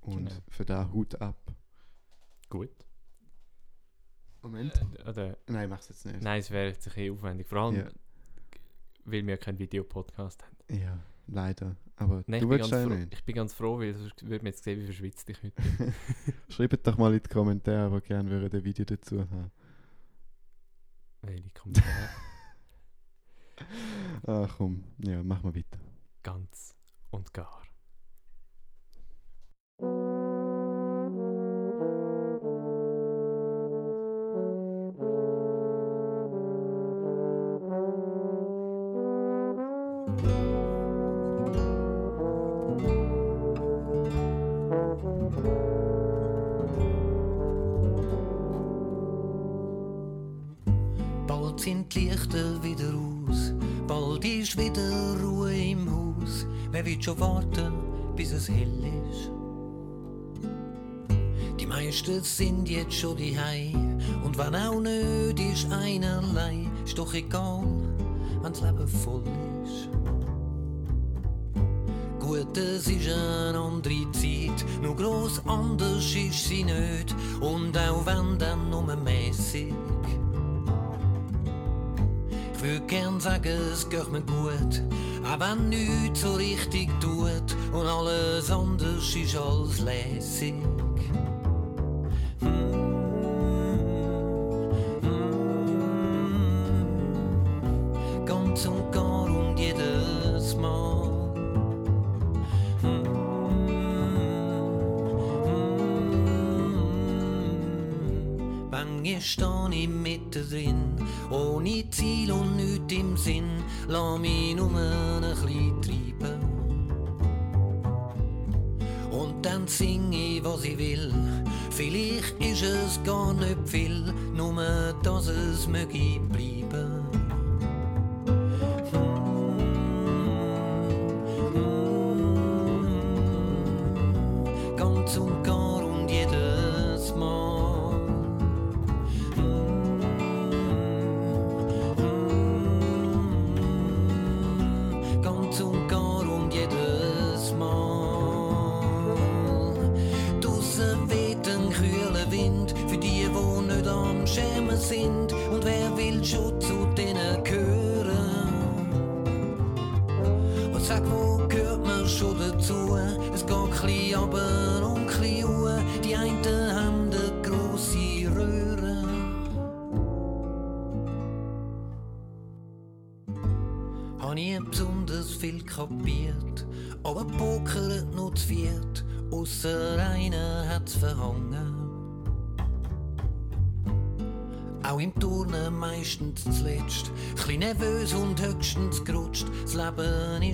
Und
Genau.
für da Hut ab.
Gut.
Moment.
Äh, oder,
Nein, mach's jetzt nicht.
nein, es wäre jetzt ein bisschen aufwendig. Vor allem,
Ja.
weil wir keinen Videopodcast haben.
Ja, leider. Aber
Nein,
du
ich, bin
willst
ganz
ja
froh,
nicht.
ich bin ganz froh, weil sonst würde man jetzt sehen, wie verschwitzt ich heute
Schreibt doch mal in die Kommentare, aber gerne würde ein Video dazu haben.
Welche Kommentare?
Ach komm, ja, mach mal weiter.
ganz und gar.
Will schon warten, bis es hell ist? Die meisten sind jetzt schon die und wenn auch nicht ist einerlei, ist doch egal, wenn das Leben voll ist. Gut, es ist eine andere Zeit, nur gross anders ist sie nicht und auch wenn dann nur mäßig. Ich würde gern sagen, es geht mir gut, auch wenn nichts so richtig tut und alles anders ist als lässig. Sinn, lass mich nur ein bisschen treiben. Und dann sing ich, was ich will. Vielleicht ist es gar nicht viel, nur dass es möge bleiben.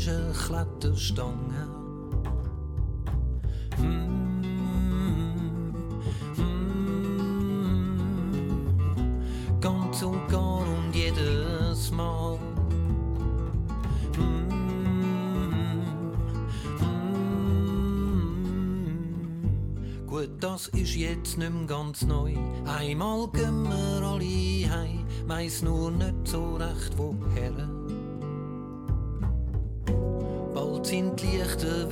Ist eine Kletterstange. Mm, mm, Ganz und gar und jedes Mal. Gut, das ist jetzt nicht mehr ganz neu. Einmal gehen wir alle heim, weiss nur nicht so recht woher.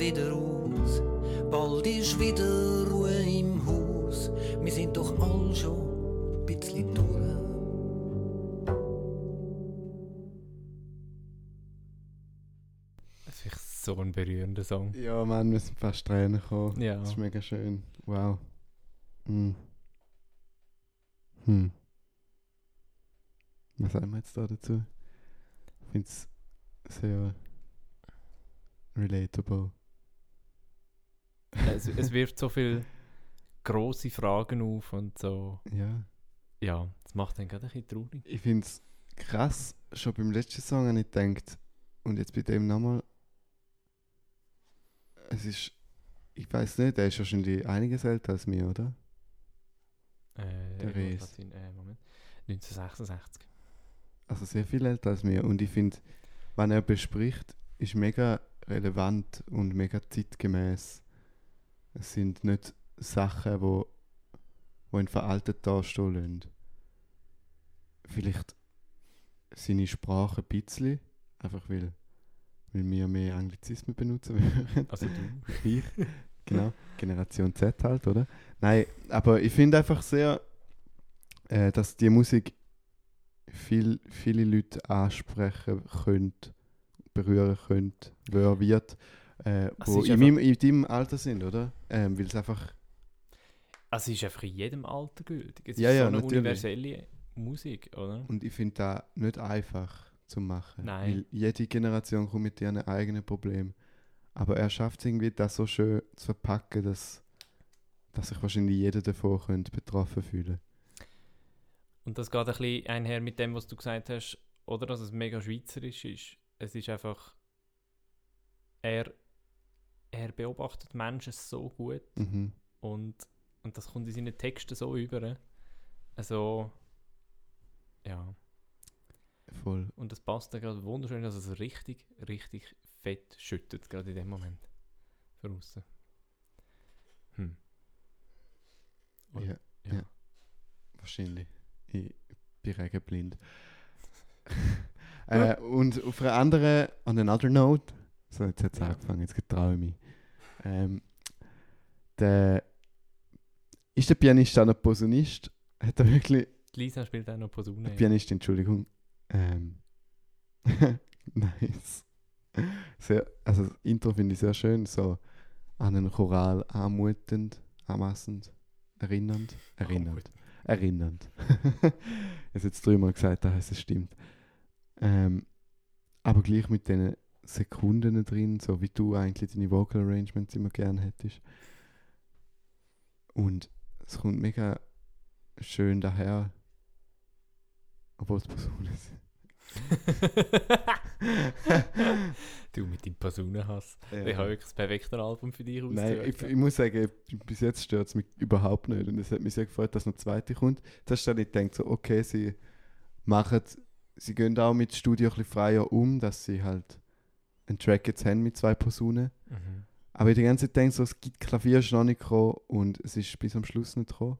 Wieder aus, bald ist wieder Ruhe im Haus. Wir sind doch all schon ein bisschen durch.
Das ist so ein berührender Song.
Ja, Mann, wir sind fast Tränen gekommen.
Ja.
Das ist mega schön. Wow. Hm. Hm. Was sagen wir jetzt da dazu? Ich finde es sehr relatable.
Es, es wirft so viele große Fragen auf und so.
Ja.
Ja, das macht dann gerade ein bisschen traurig.
Ich finde es krass, schon beim letzten Song habe ich gedacht, und jetzt bei dem nochmal, es ist, ich weiß nicht, der ist wahrscheinlich einiges älter als mir, oder?
Äh,
Der
sein, äh, Moment. 1966.
Also sehr viel älter als mir. Und ich finde, wenn er bespricht, ist mega relevant und mega zeitgemäß. Es sind nicht Sachen, wo, wo ihn veraltet dastehen lassen. Vielleicht seine Sprache ein bisschen, einfach weil, weil wir mehr Anglizismen benutzen würden.
Also du.
Ich, genau. Generation Z halt, oder? Nein, aber ich finde einfach sehr, äh, dass die Musik viel, viele Leute ansprechen könnte, berühren könnte, wer wird, äh, wo
ist
in, meinem, in deinem Alter sind, oder? Ähm, weil es einfach,
Also es ist einfach in jedem Alter gültig. Es
Ja,
ist
ja,
so eine
natürlich.
universelle Musik, oder?
und ich finde das nicht einfach zu machen.
Nein.
Weil jede Generation kommt mit ihren eigenen Problemen. Aber er schafft es irgendwie, das so schön zu verpacken, dass, dass sich wahrscheinlich jeder davon könnte betroffen fühlen
Und das geht ein bisschen einher mit dem, was du gesagt hast, oder dass es mega schweizerisch ist. Es ist einfach, er, er beobachtet Menschen so gut
Mhm.
und, und das kommt in seinen Texten so über. Also, ja.
voll.
Und das passt dann gerade wunderschön, dass es richtig, richtig fett schüttet, gerade in dem Moment. Von außen. Hm. Und-
Ja,
ja.
ja. Wahrscheinlich. Ich bin regenblind. äh, und auf einer anderen, on another note, so jetzt hat es
Ja.
angefangen, jetzt getraue ich mich. Ähm, der, ist der Pianist auch noch Posaunist? Hat er wirklich,
Lisa spielt auch noch Posaune.
Pianist, Entschuldigung. Ähm, nice. Sehr, also das Intro finde ich sehr schön, so an einen Choral anmutend, anmassend, erinnernd, erinnernd, erinnernd. ich habe jetzt dreimal gesagt, da heißt es stimmt. Ähm, aber gleich mit den Sekunden drin, so wie du eigentlich deine Vocal Arrangements immer gerne hättest. Und es kommt mega schön daher, obwohl es Personen sind.
du mit deinem Posaunenhass.
Ja.
Ich habe wirklich das perfekte Album für dich
Nein, ich, ich muss sagen, bis jetzt stört es mich überhaupt nicht. Und es hat mich sehr gefreut, dass noch eine zweite kommt. Zuerst habe ich gedacht, so, okay, sie machen, sie gehen auch mit Studio ein bisschen freier um, dass sie halt einen Track jetzt haben mit zwei Personen.
Mhm.
Aber ich die ganze Zeit denke so, es gibt Klavier ist noch nicht gekommen und es ist bis am Schluss nicht gekommen.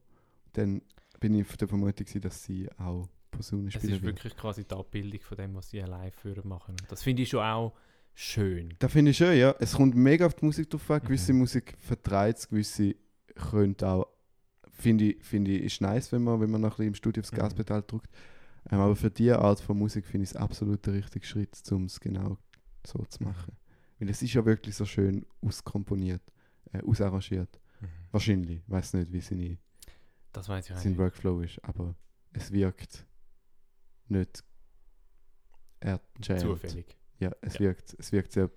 Dann bin ich der Vermutung, dass sie auch
Es
spielen
ist
will.
wirklich quasi die Abbildung von dem, was sie live führen machen. Das finde ich schon auch schön.
Das finde ich schön, ja. Es kommt mega auf die Musik drauf an. Gewisse
Mhm.
Musik vertreibt es, gewisse könnte auch, finde ich, finde ich, ist nice, wenn man, wenn man noch ein bisschen im Studio aufs
Mhm.
Gaspedal drückt. Ähm, aber für diese Art von Musik finde ich es absolut der richtige Schritt, um es genau so zu machen. Weil es ist ja wirklich so schön auskomponiert, äh, ausarrangiert.
Mhm.
Wahrscheinlich. Ich weiß nicht, wie seine,
Das weiß ich
sein
nicht.
Workflow ist, aber es wirkt nicht erdjammed.
Zufällig.
Ja, es,
Ja.
Wirkt, es wirkt sehr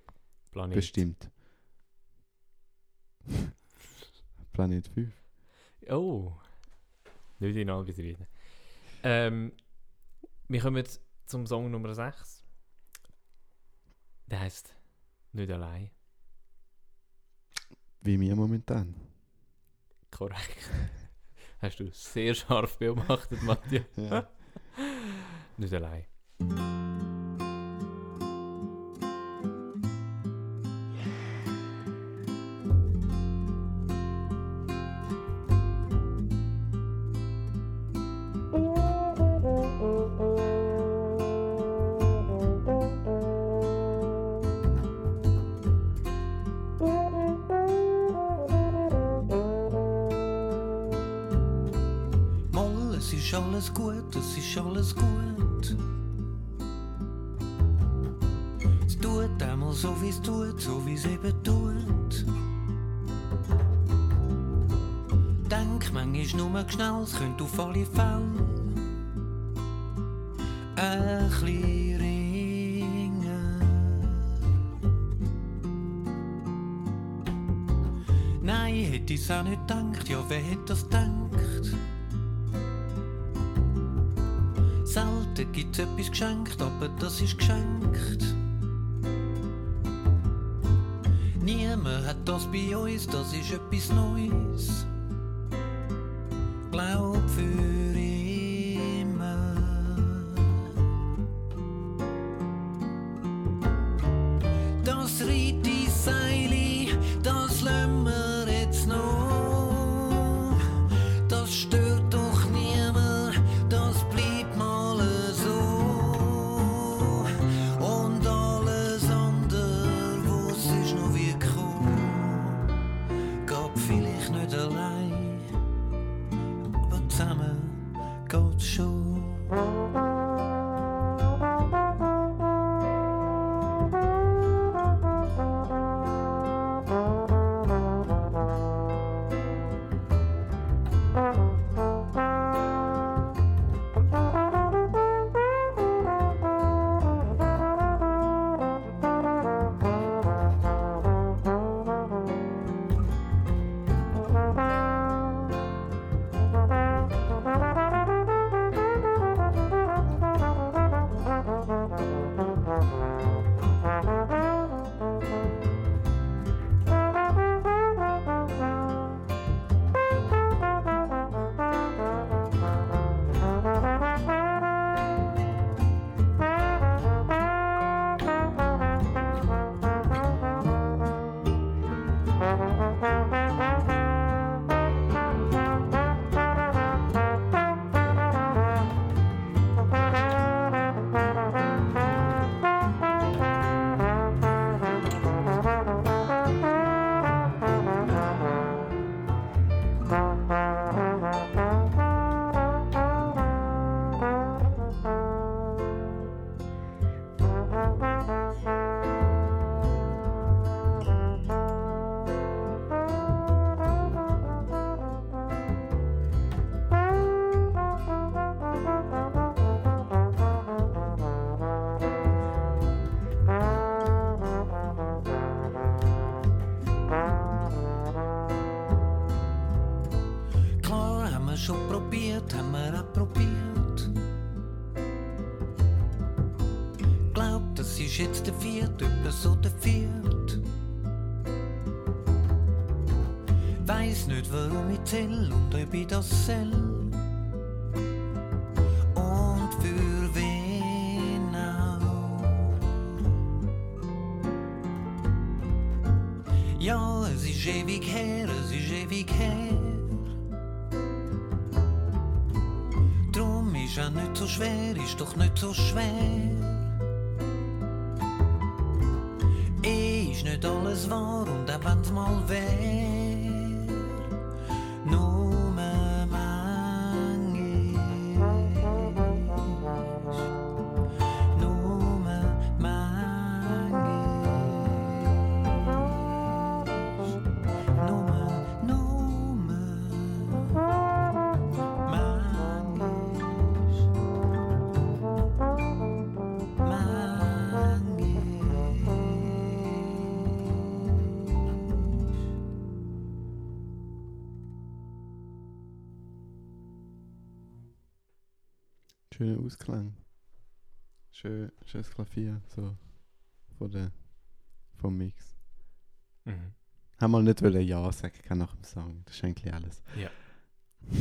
Planet.
Bestimmt. Planet 5.
Oh. Nicht in all reden. Ähm, wir kommen jetzt zum Song Nummer 6. Der heißt Nicht allein.
Wie wir momentan.
Korrekt. Hast du sehr scharf beobachtet, Matthias.
Ja.
Nicht allein.
Ein bisschen ringen. Nein, hätte ich's auch nicht gedacht, ja, wer hätte das gedacht? Selten gibt's etwas geschenkt, aber das ist geschenkt. Niemand hat das bei uns, das ist etwas Neues. Glaub für so schwer.
Ausklang. Schön, schönes Klavier, so von der, vom Mix.
Mhm.
Haben wir nicht wollen Ja sagen können nach dem Song. Das ist eigentlich alles.
Ja.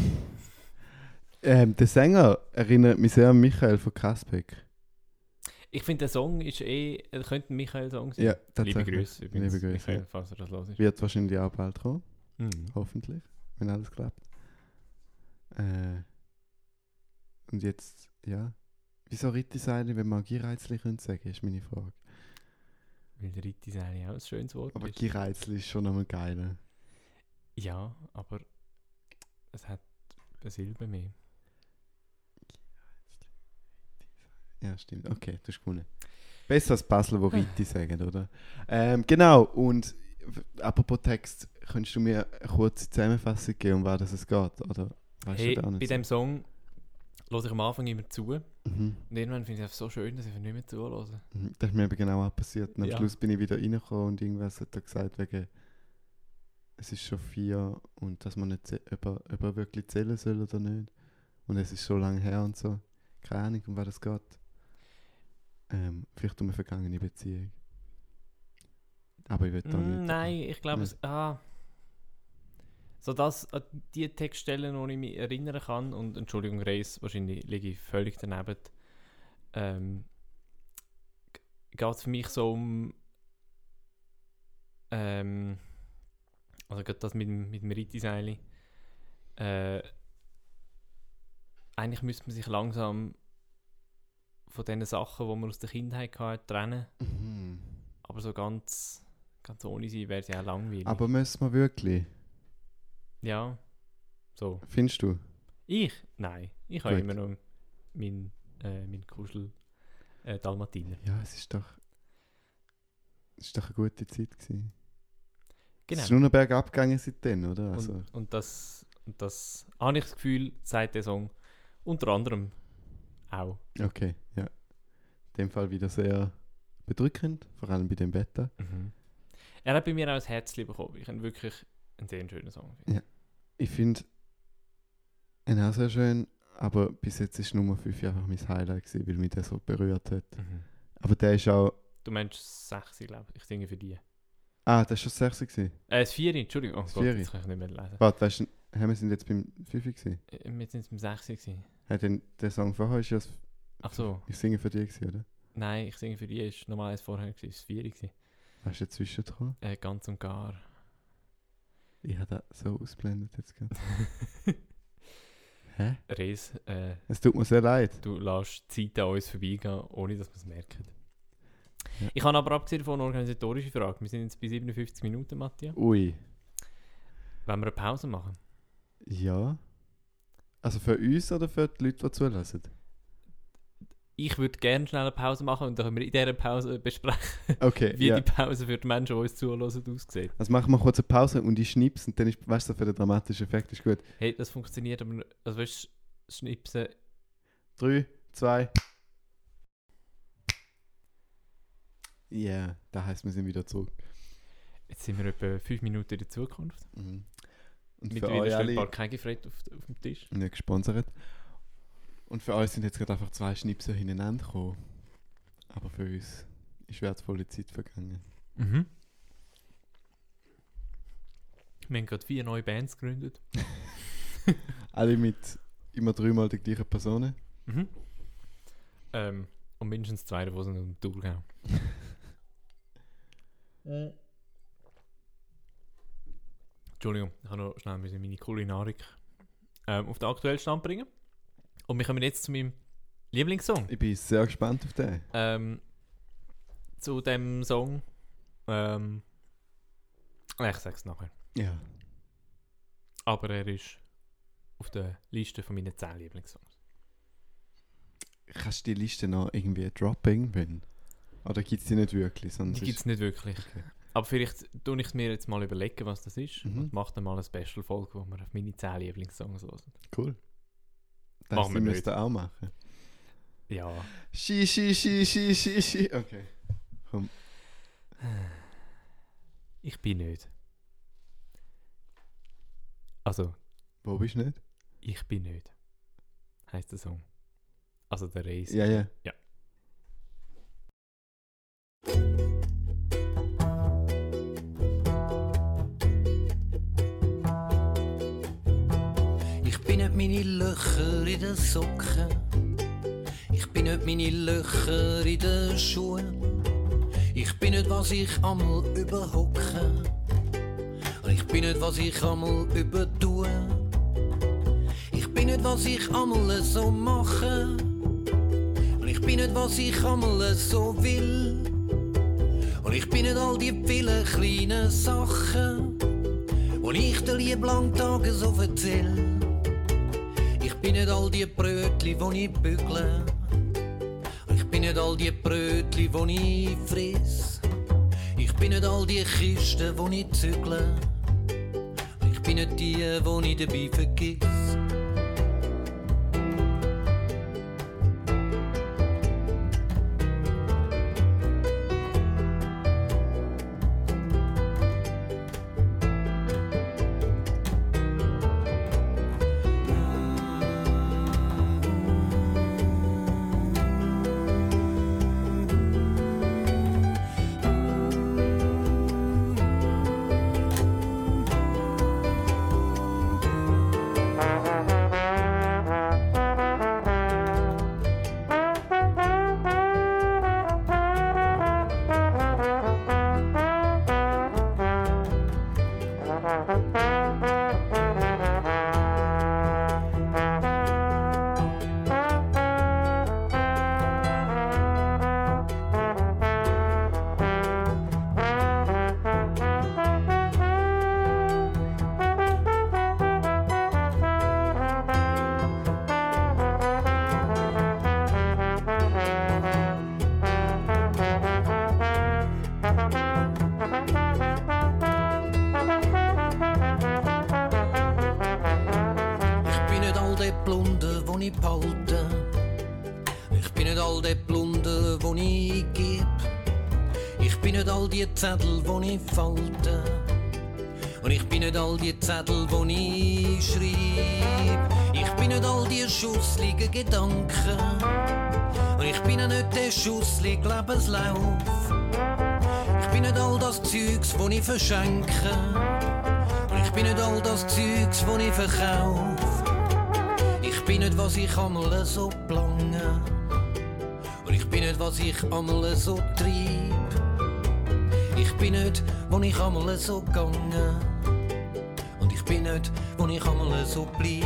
ähm, der Sänger erinnert mich sehr an Michael von Kasbeck.
Ich finde, der Song ist eh, könnte ein Michael-Song sein.
Ja,
Liebe. Grüße übrigens,
Liebe Grüße,
Michael,
ja.
falls er das los ist.
Wird wahrscheinlich auch bald kommen.
Mhm.
Hoffentlich, wenn alles klappt. Äh, und jetzt, ja. Wieso Ritterseile, wenn man Gereizli könnte sagen, ist meine Frage.
Weil der Ritti ist eigentlich auch ein schönes Wort
Aber
ist.
Gereizli ist schon nochmal geiler.
Ja, aber es hat eine Silbe mehr.
Ja, stimmt. Okay, du hast gewonnen. Besser als Basel, wo Ritti sagen, oder? Ähm, genau, und apropos Text, könntest du mir eine kurze Zusammenfassung geben, um was es geht? Oder weißt
hey, bei dem Song höre ich am Anfang immer zu. Und
Mhm.
irgendwann finde ich es so schön, dass ich nicht mehr zuhöre.
Mhm. Das ist mir eben genau auch passiert. Und am
Ja.
Schluss bin ich wieder reingekommen und irgendwas hat er gesagt, wegen es ist schon vier und dass man nicht zäh- ob, er, ob er wirklich zählen soll oder nicht. Und es ist schon lange her und so. Keine Ahnung, um was es geht. Ähm, vielleicht um eine vergangene Beziehung. Aber ich will da
Mm,
nicht.
nein, ich glaube, es. Ah, so das, an die Textstellen, wo ich mich erinnern kann, und Entschuldigung, Reis, wahrscheinlich liege ich völlig daneben, ähm, geht es für mich so um. Ähm, also gerade das mit dem, mit dem Rittiseili. Äh, eigentlich müsste man sich langsam von den Sachen, die man aus der Kindheit hatte, trennen.
Mhm.
Aber so ganz, ganz ohne sie wäre es ja auch langweilig.
Aber müssen wir wirklich?
Ja, so.
Findest du?
Ich? Nein. Ich habe immer noch mein, äh, mein Kuschel äh, Dalmatiner.
Ja, es ist doch. Es ist doch eine gute Zeit gewesen.
Genau.
Es ist nur noch bergab gegangen seitdem, oder? Also,
und, und das, und das habe ich das Gefühl, seit der Song unter anderem auch.
okay, ja. In dem Fall wieder sehr bedrückend, vor allem bei dem Wetter.
Er hat bei mir auch ein Herzchen bekommen. Ich habe wirklich einen sehr schönen Song.
Ja. Ich finde ihn auch sehr schön, aber bis jetzt ist Nummer 5 einfach mein Highlight gewesen, weil mich der so berührt hat.
Mhm.
Aber der ist auch.
Du meinst 6, glaube ich. Ich singe für die.
Ah, das war schon 6 gewesen.
Äh, das 4, Entschuldigung. Oh
Das
Gott,
Vieri.
jetzt kann ich nicht mehr lesen.
Warte, weißt du, haben wir sind jetzt beim 5 gewesen?
Äh, Wir sind beim 6 gewesen.
Hat denn der Song vorher ist ja
Ach so.
Ich singe für dich gewesen, oder?
Nein, ich singe für die. Ist normal eins vorher gewesen. Das 4 gewesen.
Hast du dazwischen gekommen?
Äh, ganz und gar.
Ich habe das so ausblendet jetzt gerade. Hä?
Res, äh,
Es tut mir sehr leid.
du lässt die Zeit an uns vorbeigehen, ohne dass wir es merken.
Ja.
Ich habe aber abgesehen von organisatorischen Fragen, wir sind jetzt bei 57 Minuten, Matthias.
Ui.
Wollen wir eine Pause machen?
Ja. Also für uns oder für die Leute, die zulassen?
Ich würde gerne schnell eine Pause machen und dann können wir in dieser Pause besprechen,
Okay,
wie
ja.
die Pause für die Menschen, die uns zuhören, aussieht.
Also machen wir kurz eine Pause und ich schnips und dann ist, weißt du, für den dramatischen Effekt ist gut.
Hey, das funktioniert aber, also weißt du, Schnipsen,
Drei, zwei. Ja, yeah, das heisst, wir sind wieder zurück.
jetzt sind wir etwa 5 Minuten in der Zukunft.
Mhm. Und für
Mittlerweile
euch
steht bald kein Gefret auf, auf dem Tisch.
nicht gesponsert. Und für euch sind jetzt gerade einfach zwei Schnipsel hintereinander gekommen. Aber für uns ist wertvolle Zeit vergangen.
Mhm. Wir haben gerade vier neue Bands gegründet.
Alle mit immer dreimal die gleichen Personen.
Mhm. Ähm, und mindestens zwei davon sind im Thurgau. Entschuldigung, ich habe noch schnell meine Kulinarik ähm, auf den aktuellen Stand bringen. Und wir kommen jetzt zu meinem Lieblingssong.
Ich bin sehr gespannt auf den.
Ähm, zu dem Song. Ähm, ich sag's nachher.
Ja.
Aber er ist auf der Liste von meinen 10 Lieblingssongs.
Kannst du die Liste noch irgendwie droppen irgendwann? Oder gibt es die nicht wirklich? Sondern
Die gibt es nicht wirklich.
Okay.
Aber vielleicht tue ich mir jetzt mal überlegen, was das ist.
Mhm.
Und mache dann mal eine Special-Folge, wo wir auf meine 10 Lieblingssongs hören.
cool. Das
Machen wir
müsst auch machen.
Ja.
Schi, schi, schi, schi, schi, schi. Okay.
Ich bin nicht. Also,
Wo bist du nicht?
ich bin nicht. Heißt der Song. Also der Race.
Ja, ja.
Ich Den Socken. Ich bin nicht meine Löcher in den Schuhen. Ich bin nicht, was ich einmal überhocke. Und ich bin nicht, was ich einmal übertue. Ich bin nicht, was ich einmal so mache. Und ich bin nicht, was ich einmal so will. Und ich bin nicht all die vielen kleinen Sachen, wo ich dir lieb lang Tage so erzähl. Ich bin nicht all die Brötli, wo ich bügle. Ich bin nicht all die Brötli, wo ich friss. Ich bin nicht all die Kisten, wo ich zügle. Ich bin nicht die, wo ich dabei vergiss. Mm-hmm. Die Zettel, wo ich falte. Und ich bin nicht all die Zettel, wo ich schreib. Ich bin nicht all die schussligen Gedanken. Und ich bin auch nicht der schusslige Lebenslauf. Ich bin nicht all das Zeugs, wo ich verschenke. Und ich bin nicht all das Zeugs, wo ich verkauf. Ich bin nicht, was ich einmal so plange. Und ich bin nicht, was ich einmal so trieb. Bin nicht, wo ich einmal so gange. Und ich bin nicht, wo ich einmal so blieb.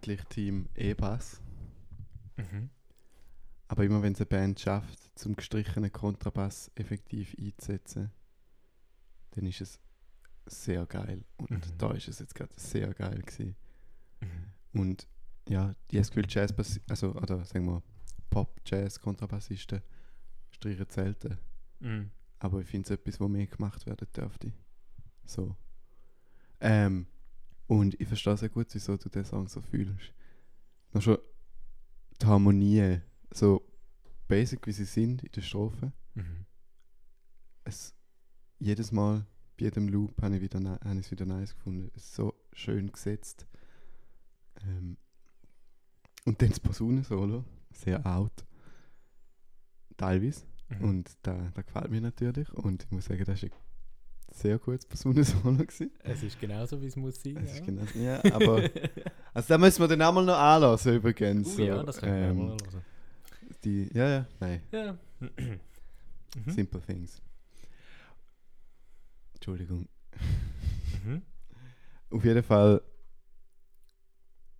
Eigentlich Team E-Bass,
Mhm.
aber immer wenn es eine Band schafft, zum gestrichenen Kontrabass effektiv einzusetzen, dann ist es sehr geil. Und
Mhm.
da ist es jetzt gerade sehr geil gewesen.
Mhm.
Und ja, die habe das Gefühl, Jazz, also, oder sagen wir, Pop, Jazz, Kontrabassisten streichen selten.
Mhm.
Aber ich finde es etwas, wo mehr gemacht werden dürfte. So. Ähm, und ich verstehe sehr gut, wieso du den Song so fühlst. Noch schon die Harmonie, so basic wie sie sind in der Strophe.
Mhm.
Es, jedes Mal, bei jedem Loop, habe ich, wieder, ni- habe ich es wieder nice gefunden. Es ist so schön gesetzt. Ähm, und dann das Posaunensolo, sehr out. Teilweise.
Mhm.
Und da, da gefällt mir natürlich. Und ich muss sagen, das ein sehr gutes Posaunensolo. gewesen.
Es ist genauso, wie es muss sein.
Es ist
ja.
genau, ja, aber. Also, da müssen wir dann auch mal noch anlassen, übrigens.
Uh,
so,
ja, das können wir
ähm,
mal hören.
die, Ja, ja, nein.
Ja. mhm.
Simple Things. Entschuldigung.
Mhm.
Auf jeden Fall.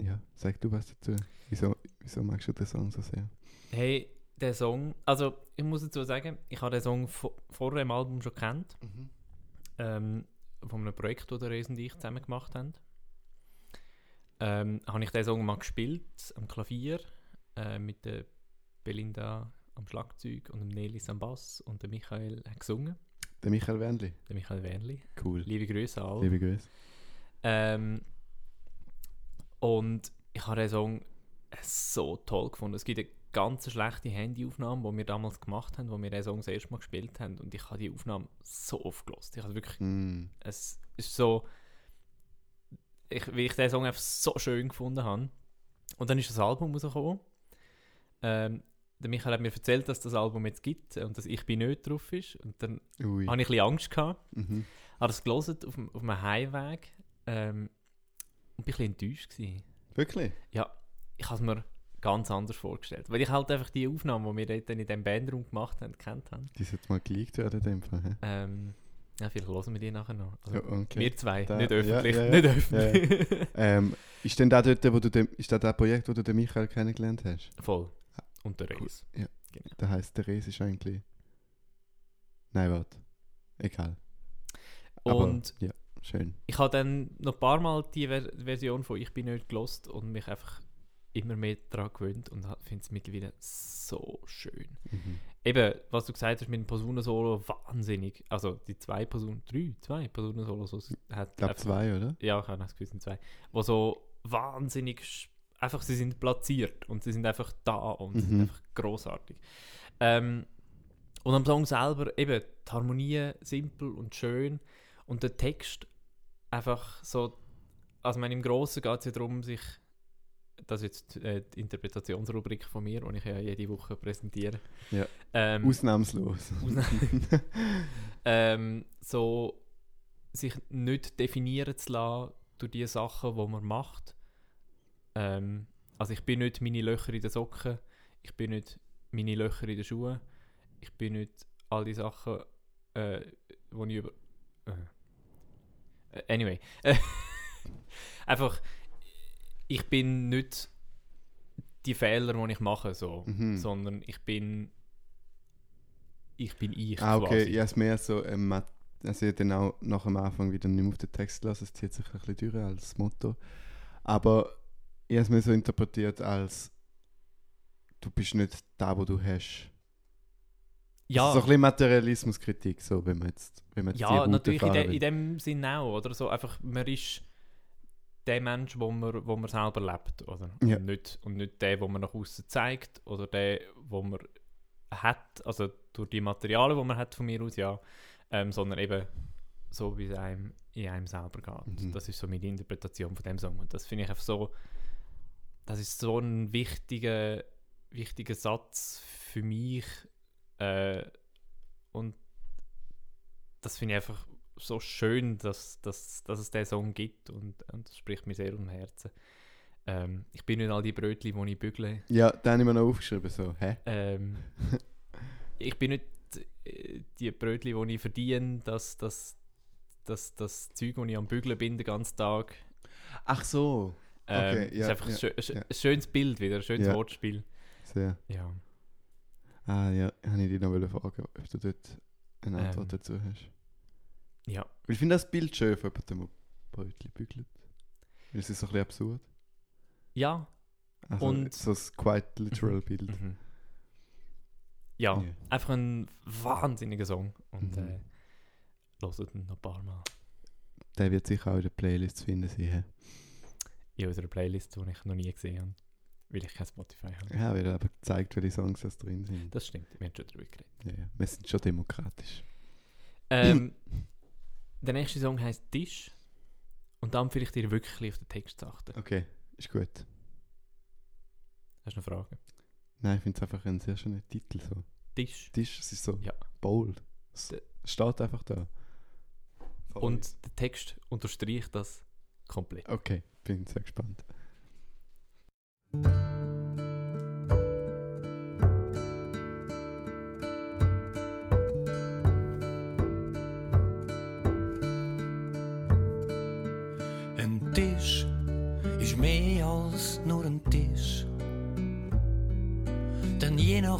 Ja, sag du was dazu. Wieso, wieso magst du den Song so sehr?
Hey, der Song, also ich muss dazu sagen, ich habe den Song vo vor dem Album schon kennt, ähm, von einem Projekt, das der und ich zusammen gemacht haben. Ähm, habe ich den Song mal gespielt am Klavier äh, mit der Belinda am Schlagzeug und dem Nelis am Bass und der Michael hat gesungen,
Der Michael Wendli.
der Michael Wernli.
Cool.
Liebe Grüße alle.
Liebe Grüße.
Ähm, und ich habe den Song so toll gefunden. Es gibt eine ganz schlechte Handyaufnahme, die wir damals gemacht haben, wo wir den Song das erste Mal gespielt haben. Und ich habe die Aufnahme so oft gelost. Ich habe wirklich,
Mm.
es ist so, ich, wie ich den Song einfach so schön gefunden habe. Und dann ist das Album rausgekommen. Ähm, der Michael hat mir erzählt, dass das Album jetzt gibt und dass ich bin nicht drauf ist. Und dann
Ui.
habe ich ein bisschen Angst gehabt
Mhm.
habe das gelesen auf, dem- auf einem Heimweg ähm, und bin ein bisschen enttäuscht gewesen.
Wirklich?
Ja, ich habe es mir ganz anders vorgestellt. Weil ich halt einfach die Aufnahmen, die wir dort in diesem Bandraum gemacht haben, kennt haben.
Die sollte mal geleakt werden in dem Fall.
Ähm, ja, vielleicht hören wir die nachher noch. Also,
Ja, okay.
Wir zwei,
Da-
nicht öffentlich.
ja, ja.
Nicht öffentlich.
Ähm, ist denn da dort, wo du den, ist das das Projekt, wo du den Michael kennengelernt hast?
Voll. Und der
Cool.
Reis.
Ja.
Genau.
Das heisst, der Res ist eigentlich. Nein, warte. Egal. Aber,
Und
ja, schön.
ich habe dann noch ein paar Mal die Ver Version von «Ich bin nicht gelost» und mich einfach immer mehr daran gewöhnt und finde es mittlerweile so schön.
Mhm.
Eben, was du gesagt hast mit dem Posaunensolo, wahnsinnig. Also die zwei Posaunen, drei, zwei hat.
Ich glaube zwei, oder?
Ja, ich habe das Gefühl, sind zwei. Wo so wahnsinnig, einfach sie sind platziert und sie sind einfach da und sie sind
Mhm.
einfach großartig. Ähm, und am Song selber eben die Harmonie simpel und schön und der Text einfach so, also ich meine, im Großen geht es ja darum, sich das ist jetzt äh, die Interpretationsrubrik von mir, die ich ja jede Woche präsentiere.
Ja.
Ähm,
Ausnahmslos.
ähm, so sich nicht definieren zu lassen durch die Sachen, die man macht. Ähm, also ich bin nicht meine Löcher in den Socken, ich bin nicht meine Löcher in den Schuhen, ich bin nicht all die Sachen, äh, wo ich über... Äh, anyway. Einfach, ich bin nicht die Fehler, die ich mache, so,
Mhm.
sondern ich bin... Ich bin ich
ah, okay.
quasi.
Ja, es mehr so. Ähm, also, ich dann auch nach dem Anfang wieder nicht mehr auf den Text gelassen. Es zieht sich ein bisschen durch als Motto. Aber ich habe es mir so interpretiert als. Du bist nicht da, wo du hast.
Ja,
So ein bisschen Materialismuskritik, so, wenn man jetzt, wenn man jetzt
ja natürlich in, de, in dem Sinn auch, oder? So einfach, man ist der Mensch, wo man, wo man selber lebt, oder?
Ja.
Und, nicht, und nicht der, wo man nach außen zeigt, oder der, wo man hat, also durch die Materialien, die man hat von mir aus, ja, ähm, sondern eben so, wie es einem in einem selber geht.
Mhm.
Das ist so meine Interpretation von dem Song. Und das finde ich einfach so, das ist so ein wichtiger, wichtiger Satz für mich, äh, und das finde ich einfach so schön, dass, dass, dass es diesen Song gibt und, und das spricht mir sehr um Herzen. Ähm, ich bin nicht all die Brötchen, die ich bügle.
Ja, den habe ich mir noch aufgeschrieben, so, hä?
Ähm, ich bin nicht äh, die Brötchen, die ich verdiene, dass das, das, das Zeug, das ich am Bügeln bin den ganzen Tag.
Ach so.
Ähm,
Okay, ja,
ist einfach
ja,
ein, schö
ja.
ein schönes Bild wieder, ein schönes
Ja.
Wortspiel.
Sehr.
Ja.
Ah ja, habe ich dich noch fragen, ob du dort eine Antwort
Ähm.
dazu hast.
Ja.
Weil ich finde das Bild schön von jemandem, der Brötchen bügelt. Weil es ist so ein bisschen absurd.
Ja.
Also
Und-
so ein quite literal Bild.
Mhm. Ja,
Ja.
einfach ein wahnsinniger Song. Und
Mhm.
äh, hört ihn noch ein paar Mal
Der wird sicher auch in der Playlist zu finden sein.
in unserer Playlist, die ich noch nie gesehen habe, weil ich kein Spotify habe.
Ja, wird aber gezeigt, welche Songs das drin sind.
Das stimmt, wir haben schon darüber geredet.
Ja, ja. Wir sind schon demokratisch.
Ähm, der nächste Song heißt Tisch. Und dann vielleicht dir wirklich auf den Text zu achten.
Okay, ist gut.
Hast du noch Fragen?
Nein, ich finde es einfach ein sehr schöner Titel. So.
Tisch.
Tisch, es ist so
Ja.
bold. Es steht einfach da. Voll.
Und der Text unterstreicht das komplett.
Okay, bin sehr gespannt.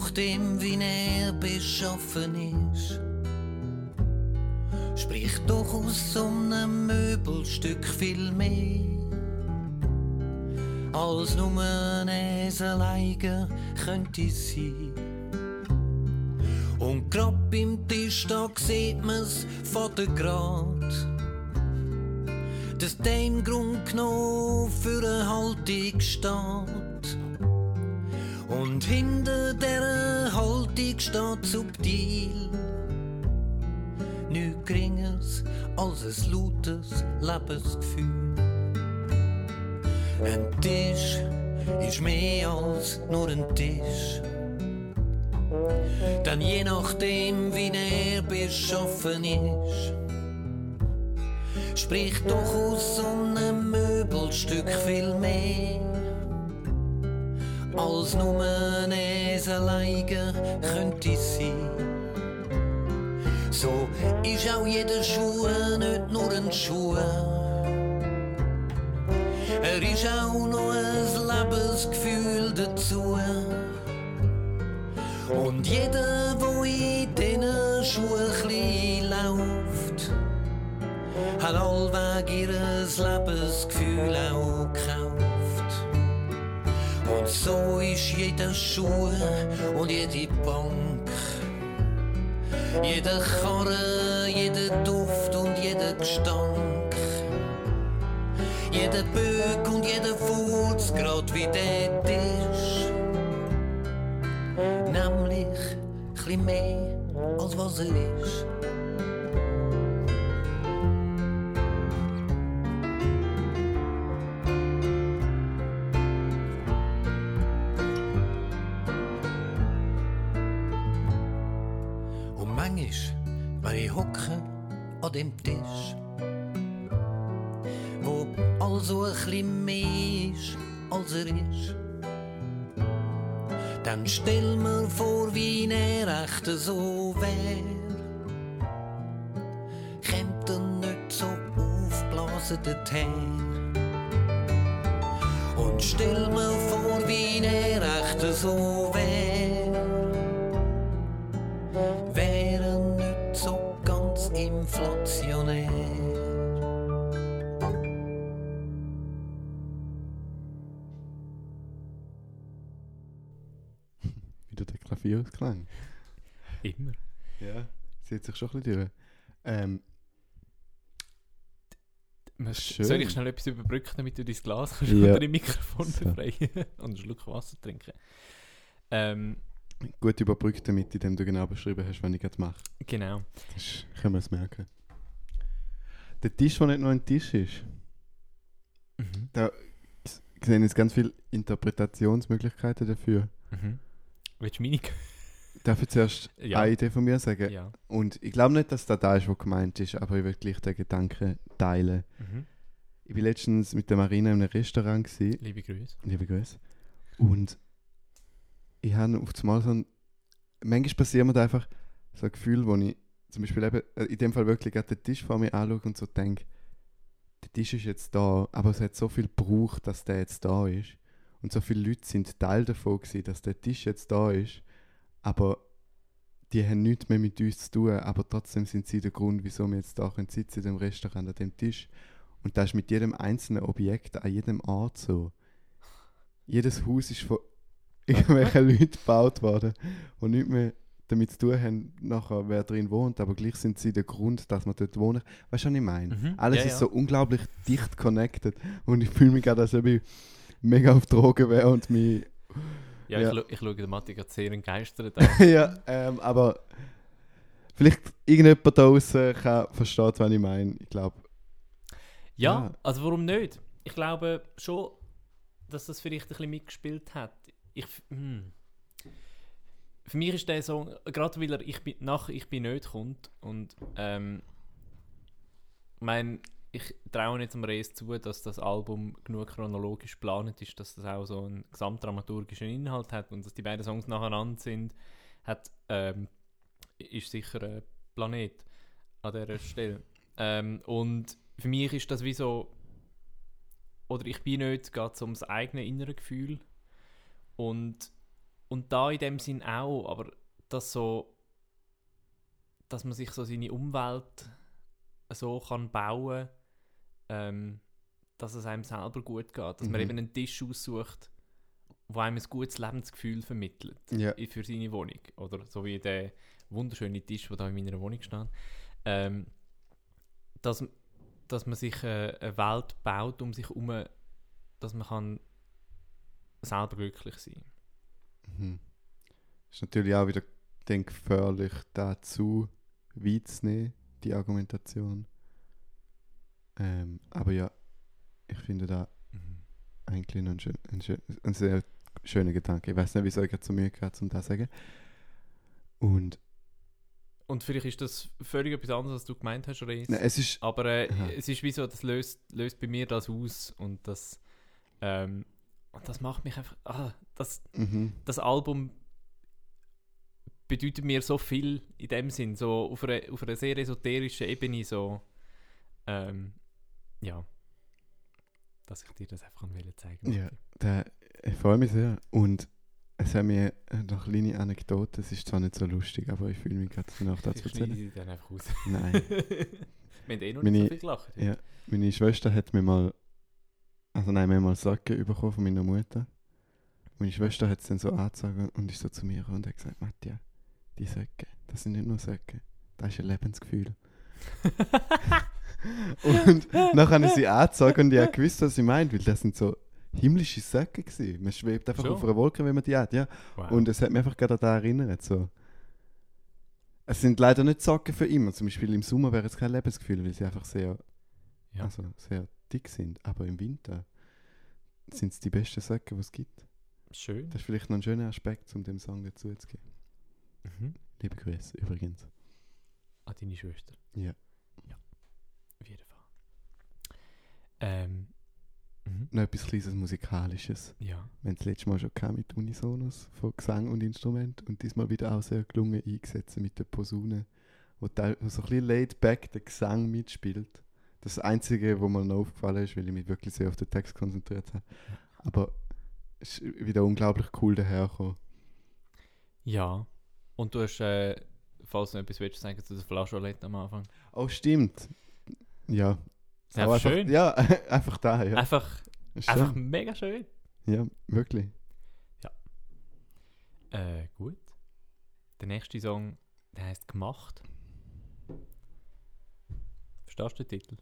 Nachdem, wie er beschaffen ist, spricht doch aus so einem Möbelstück viel mehr. Als nur ein alleine könnte sein. Und grad beim Tisch, da sieht man's von der Grad dass der im Grund genommen für eine Haltung steht. Und hinter der Haltung steht subtil nichts Geringeres als ein lautes Lebensgefühl. Ein Tisch ist mehr als nur ein Tisch. Denn je nachdem, wie er beschaffen ist, spricht doch aus so einem Möbelstück viel mehr. Als nur ein alleine könnte es sein. So ist auch jeder Schuh nicht nur ein Schuh. Er ist auch noch ein Lebensgefühl dazu. Und jeder, wo in diesen Schuhen läuft, hat allweg ihr Lebensgefühl auch gekauft. Und so ist jeder Schuh und jede Bank, jeder Karre, jeder Duft und jeder Gestank, jeder Böck und jeder Furz, grad wie der Tisch. Nämlich chli mehr als was er ist. Dem Tisch, wo also ein bisschen mehr ist, als er ist, dann stell mir vor, wie er echt so wär. Kommt er nicht so aufblasen dorthin? Und stell mir vor, wie er echt so
Klavierausklang.
Immer.
Ja, sieht sich schon ein bisschen durch. Ähm, Schön.
Soll ich schnell etwas überbrücken, damit du dein Glas kannst
Ja.
oder im Mikrofon
So.
befreien und einen Schluck Wasser trinken? Ähm,
gut überbrückt damit, indem du genau beschrieben hast, was ich gerade mache.
genau.
Das können wir es merken. Der Tisch, der nicht nur ein Tisch ist,
Mhm.
ich sehe jetzt ganz viele Interpretationsmöglichkeiten dafür.
Mhm. Willst du meine?
darf ich zuerst
Ja.
eine Idee von mir sagen?
Ja.
Und ich glaube nicht, dass das da ist, was gemeint ist, aber ich will gleich den Gedanken teilen.
Mhm.
Ich war letztens mit der Marina in einem Restaurant, gewesen,
Liebe Grüße.
liebe Grüße, und ich habe auf einmal so ein... Manchmal passiert mir da einfach so ein Gefühl, wo ich zum Beispiel eben, äh, in dem Fall wirklich gerade den Tisch vor mir anschaue und so denke, der Tisch ist jetzt da, aber es hat so viel gebraucht, dass der jetzt da ist. Und so viele Leute sind Teil davon gewesen, dass der Tisch jetzt da ist, aber die haben nichts mehr mit uns zu tun, aber trotzdem sind sie der Grund, wieso wir jetzt da können sitzen in dem Restaurant an dem Tisch. Und das ist mit jedem einzelnen Objekt an jedem Ort so. Jedes Haus ist von irgendwelchen Leuten gebaut worden, die nichts mehr damit zu tun haben, nachher, wer drin wohnt, aber gleich sind sie der Grund, dass man dort wohnt. Weißt du, was ich meine?
Mhm.
Alles
Ja,
ist
ja.
so unglaublich dicht connected und ich fühle mich gerade, als ob ich mega auf Drogen wäre und mich.
Ja,
Ja.
Ich, schaue- ich schaue den Matti gerade sehr entgeistert an.
ja, ähm, aber vielleicht irgendjemand da draußen kann verstehen, was ich meine. Ich glaube,
Ja,
Ja.
also warum nicht? Ich glaube schon, dass das vielleicht ein bisschen mitgespielt hat. Ich, hm. Für mich ist der Song, gerade weil er ich bin, nach Ich bin nicht kommt und ähm, mein, ich traue jetzt am Reis zu, dass das Album genug chronologisch geplant ist, dass das auch so einen gesamtdramaturgischen Inhalt hat und dass die beiden Songs nacheinander sind, hat, ähm, ist sicher ein Planet an dieser Stelle. Ähm, und für mich ist das wie so, oder ich bin nicht, geht es ums eigene innere Gefühl. Und, und da in dem Sinn auch, aber dass so, dass man sich so seine Umwelt so kann bauen, ähm, dass es einem selber gut geht. Dass man
Mhm.
eben einen Tisch aussucht, wo einem ein gutes Lebensgefühl vermittelt
ja.
für seine Wohnung. Oder so wie der wunderschöne Tisch, der da in meiner Wohnung steht. Ähm, dass, dass man sich äh, eine Welt baut um sich herum, dass man kann selber glücklich sein
Mhm. Ist natürlich auch wieder gefährlich, dazu weit zu nehmen, die Argumentation. Ähm, aber ja, ich finde da eigentlich noch ein, schön, ein, schön, ein sehr schöner Gedanke. Ich weiß nicht, wieso ich gerade so Mühe gehabt um das zu sagen. Und
Und vielleicht ist das völlig etwas anderes, als du gemeint hast, Reis.
nein, es ist.
Aber äh, es ist wie so, das löst, löst bei mir das aus und das, ähm, und das macht mich einfach, ah, das,
Mhm.
das Album bedeutet mir so viel in dem Sinn, so auf einer, auf einer sehr esoterischen Ebene, so, ähm, ja, dass ich dir das einfach wollte zeigen
Ja, der, ich freue mich sehr. Und es haben mir noch kleine Anekdote. Es ist zwar nicht so lustig, aber ich fühle mich gerade danach das zu
Ich schneide
erzählen.
die dann einfach raus.
Nein.
Wir haben eh noch
Meine-
nicht so viel gelacht.
Ja. Meine Schwester hat mir mal, also nein, wir haben mal Socken bekommen von meiner Mutter. Meine Schwester hat es dann so angezogen und ist so zu mir und hat gesagt, Mattia, die Socken, das sind nicht nur Socken, das ist ein Lebensgefühl. und dann habe ich sie angezogen und ich habe gewusst, was sie meint, weil das sind so himmlische Socken gewesen. Man schwebt einfach
Schon?
auf einer Wolke, wenn man die hat, ja.
Wow.
Und es hat mich einfach gerade an das erinnert. So. Es sind leider nicht Socken für immer. Zum Beispiel im Sommer wäre es kein Lebensgefühl, weil sie einfach sehr,
Ja.
also sehr dick sind. Aber im Winter sind es die besten Socken, die es gibt.
Schön.
Das ist vielleicht noch ein schöner Aspekt, um dem Song dazu zu geben.
Mhm.
Liebe Grüße übrigens.
An deine Schwester.
Ja.
Ja, auf jeden Fall. Ähm, mhm.
Noch etwas kleines Musikalisches.
Ja.
Wir haben das letzte Mal schon mit Unisonos von Gesang und Instrument und diesmal wieder auch sehr gelungen eingesetzt mit der Posaune, wo, so ein bisschen laid back der Gesang mitspielt. Das Einzige, wo mir noch aufgefallen ist, weil ich mich wirklich sehr auf den Text konzentriert habe. Aber es ist wieder unglaublich cool dahergekommen.
Ja. Und du hast, äh, falls du noch etwas willst, sagen zu der Flascholette am Anfang.
Oh, stimmt. Ja.
Ist einfach schön.
Ja, einfach da, ja.
Einfach,
Ist
einfach
schön.
mega schön.
Ja, wirklich.
Äh, gut. Der nächste Song, der heißt Gemacht. Verstehst du den Titel?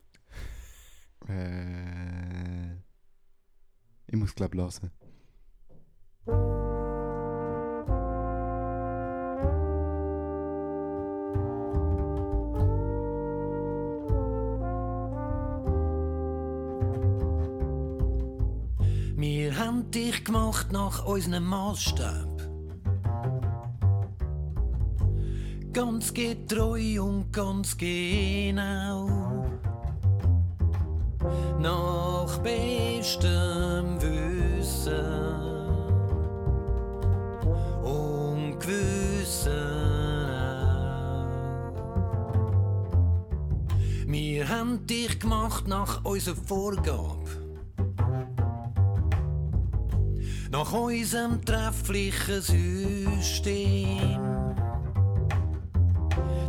Äh, ich muss, glaube ich,
haben dich gemacht nach unserem Maßstab. ganz getreu und ganz genau. Nach bestem Wissen und Gewissen auch. Wir haben dich gemacht nach unserer Vorgabe. Nach unserem trefflichen System.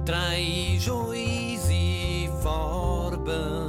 Drei ist unsere Farbe.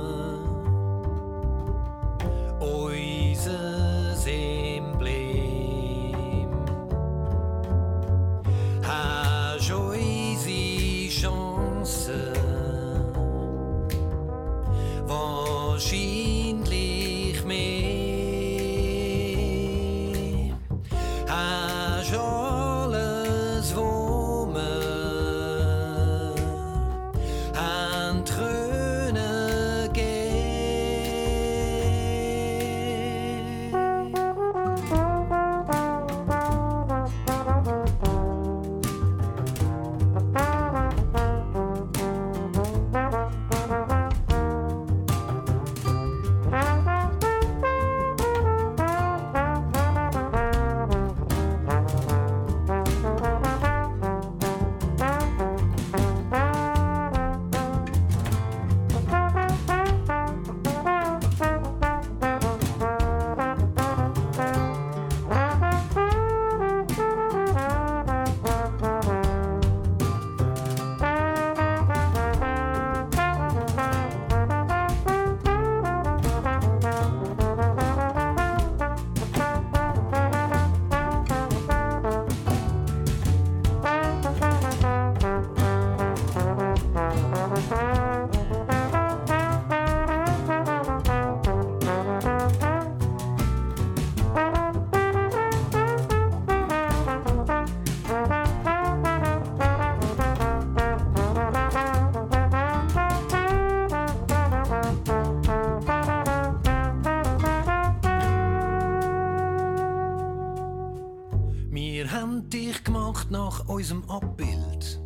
Nach unserem Abbild.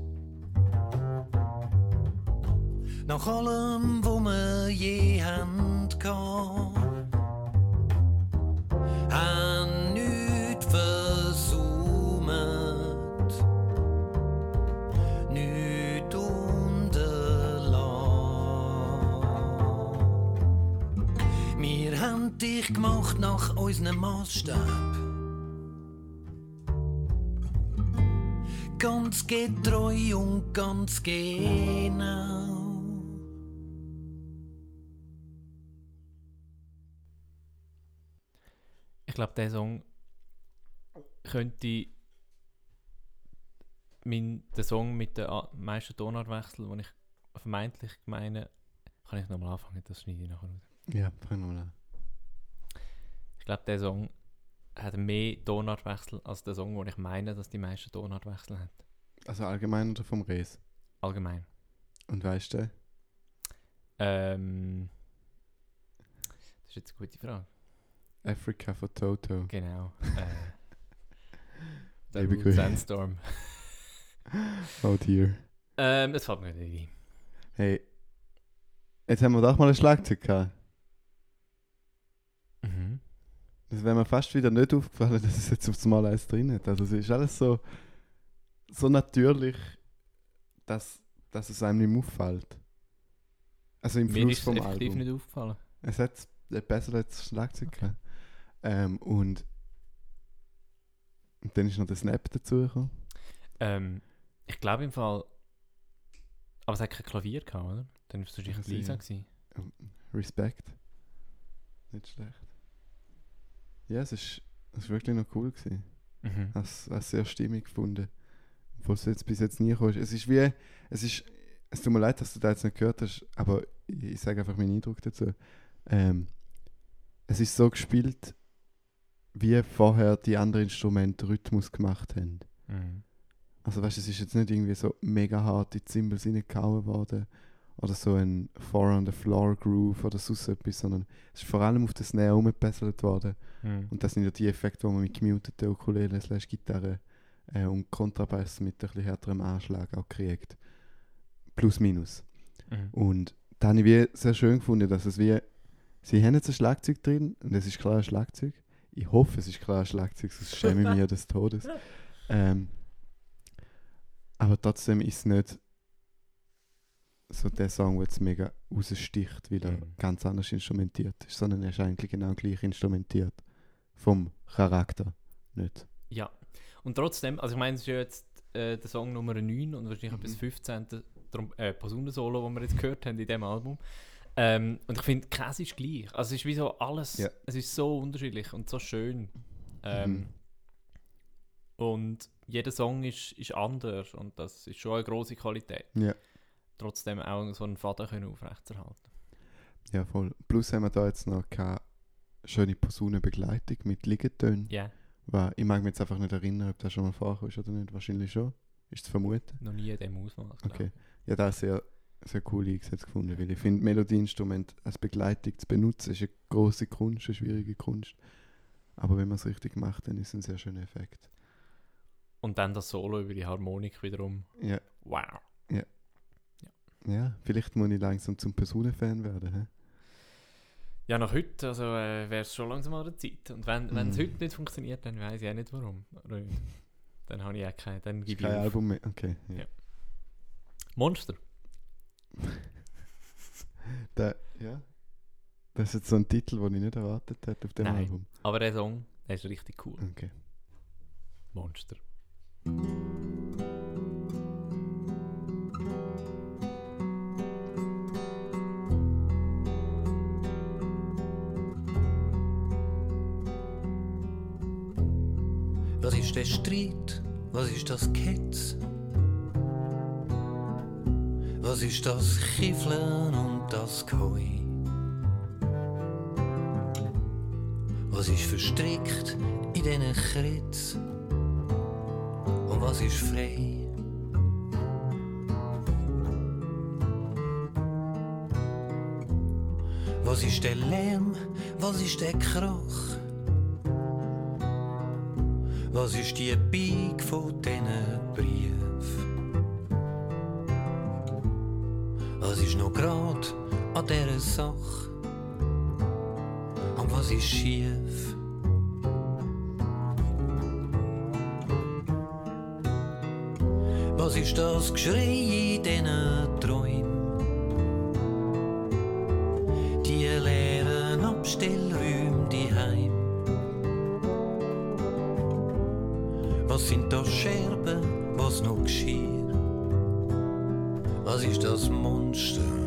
Nach allem, wo wir je haben. Haben nichts versäumt. Nichts unterlassen. Wir haben dich gemacht nach unserem Maßstab. Ganz getreu und ganz genau.
Ich glaube, der Song könnte mein, der Song mit den meisten Tonartwechseln, den ich vermeintlich meine, kann ich nochmal anfangen, das schneide ich nachher raus.
Ja, fang mal an.
Ich glaube, der Song hat mehr Tonartwechsel als der Song, wo ich meine, dass die meisten Tonartwechsel hat.
Also allgemein oder vom Res?
Allgemein.
Und weißt du?
Ähm, das ist jetzt eine gute Frage.
Africa von Toto.
Genau. Äh, der
Liebe.
Sandstorm.
Oh dear.
Ähm, es fällt mir nicht ein.
Hey, jetzt haben wir doch mal ein Schlagzeug gehabt.
Mhm.
Das wäre mir fast wieder nicht aufgefallen, dass es jetzt aufs Mal eins drin hat. Also es ist alles so, so natürlich, dass, dass es einem nicht mehr auffällt. Also im
Mir
Fluss
ist es
vom
effektiv
Album.
nicht aufgefallen.
Es hat ein besseres Schlagzeug gehabt. Ähm, und, und dann ist noch der Snap dazugekommen.
Ähm, ich glaube im Fall. Aber es hat kein Klavier gehabt, oder? Dann war es wahrscheinlich Lisa.
ja.
gewesen.
Respekt. Nicht schlecht. Ja, es ist, es ist wirklich noch cool gewesen.
Mhm.
Ich habe es sehr stimmig gefunden. Obwohl es jetzt bis jetzt nie gekommen ist. Es ist wie, es ist, es tut mir leid, dass du das jetzt nicht gehört hast, aber ich, ich sage einfach meinen Eindruck dazu. Ähm, es ist so gespielt, wie vorher die anderen Instrumente Rhythmus gemacht haben.
Mhm.
Also weißt du, es ist jetzt nicht irgendwie so mega hart in die Cymbals reingehauen worden oder so ein Four on the Floor Groove oder sonst etwas, sondern es ist vor allem auf der Snare rumgebesselt worden.
Mhm.
Und das sind ja die Effekte, die man mit gemuteten Ukulele slash Gitarre äh, und Kontrabass mit ein bisschen härterem Anschlag auch kriegt. Plus, minus.
Mhm.
Und da habe ich wie sehr schön gefunden, dass es wie, sie haben jetzt ein Schlagzeug drin und es ist klar ein Schlagzeug. Ich hoffe, es ist klar ein Schlagzeug, sonst schäme ich ja des Todes. Ähm, aber trotzdem ist es nicht so der Song, der jetzt mega raussticht, weil er
Mhm.
ganz anders instrumentiert ist, sondern er ist eigentlich genau gleich instrumentiert. Vom Charakter nicht.
Ja. Und trotzdem, also ich meine, es ist ja jetzt äh, der Song Nummer 9 und wahrscheinlich
Mhm.
bis 15. Drum, äh, Posaunensolo, das wir jetzt gehört haben in diesem Album. Ähm, und ich finde, Käse ist gleich. Also es ist wie so alles,
Ja.
es ist so unterschiedlich und so schön. Ähm,
Mhm.
Und jeder Song ist, ist anders und das ist schon eine große Qualität.
Ja.
Trotzdem auch so einen Faden können aufrechtzuerhalten.
Ja, voll. Plus haben wir da jetzt noch keine schöne Posaunenbegleitung mit Liegetönen.
Ja,
Weil Ich mag mich jetzt einfach nicht erinnern, ob das schon mal vorkam oder nicht. Wahrscheinlich schon. Ist zu vermuten.
noch nie in diesem Ausmaß.
Okay. Ja, das ist sehr, sehr cool eingesetzt gefunden, weil ich finde, Melodieinstrument als Begleitung zu benutzen, ist eine große Kunst, eine schwierige Kunst. Aber wenn man es richtig macht, dann ist es ein sehr schöner Effekt.
Und dann das Solo über die Harmonik wiederum.
Ja,
Wow.
ja vielleicht muss ich langsam zum Personenfan werden. He?
Ja, nach heute also, äh, wäre es schon langsam an der Zeit. Und wenn wenn es
Mhm.
heute nicht funktioniert, dann weiß ich auch nicht warum. Dann habe ich auch kein, dann gebe ich
kein
auf.
Album mehr. Okay. Ja.
Ja. Monster.
Der, ja. Das ist jetzt so ein Titel, den ich nicht erwartet hätte auf dem
Nein.
Album.
Aber der Song, der ist richtig cool.
Okay.
Monster.
Ist der Streit? Was ist das Ketz? Was ist das Kiffeln und das Koi? Was ist verstrickt in diesen Kritz? Und was ist frei? Was ist der Lärm? Was ist der Krach? Was ist die Bieg von diesen Brief? Was ist noch grad an dieser Sache? Und was ist schief? Was ist das Geschrei in diesen Träumen? Was sind das Scherben, was noch geschieht? Was ist das Monster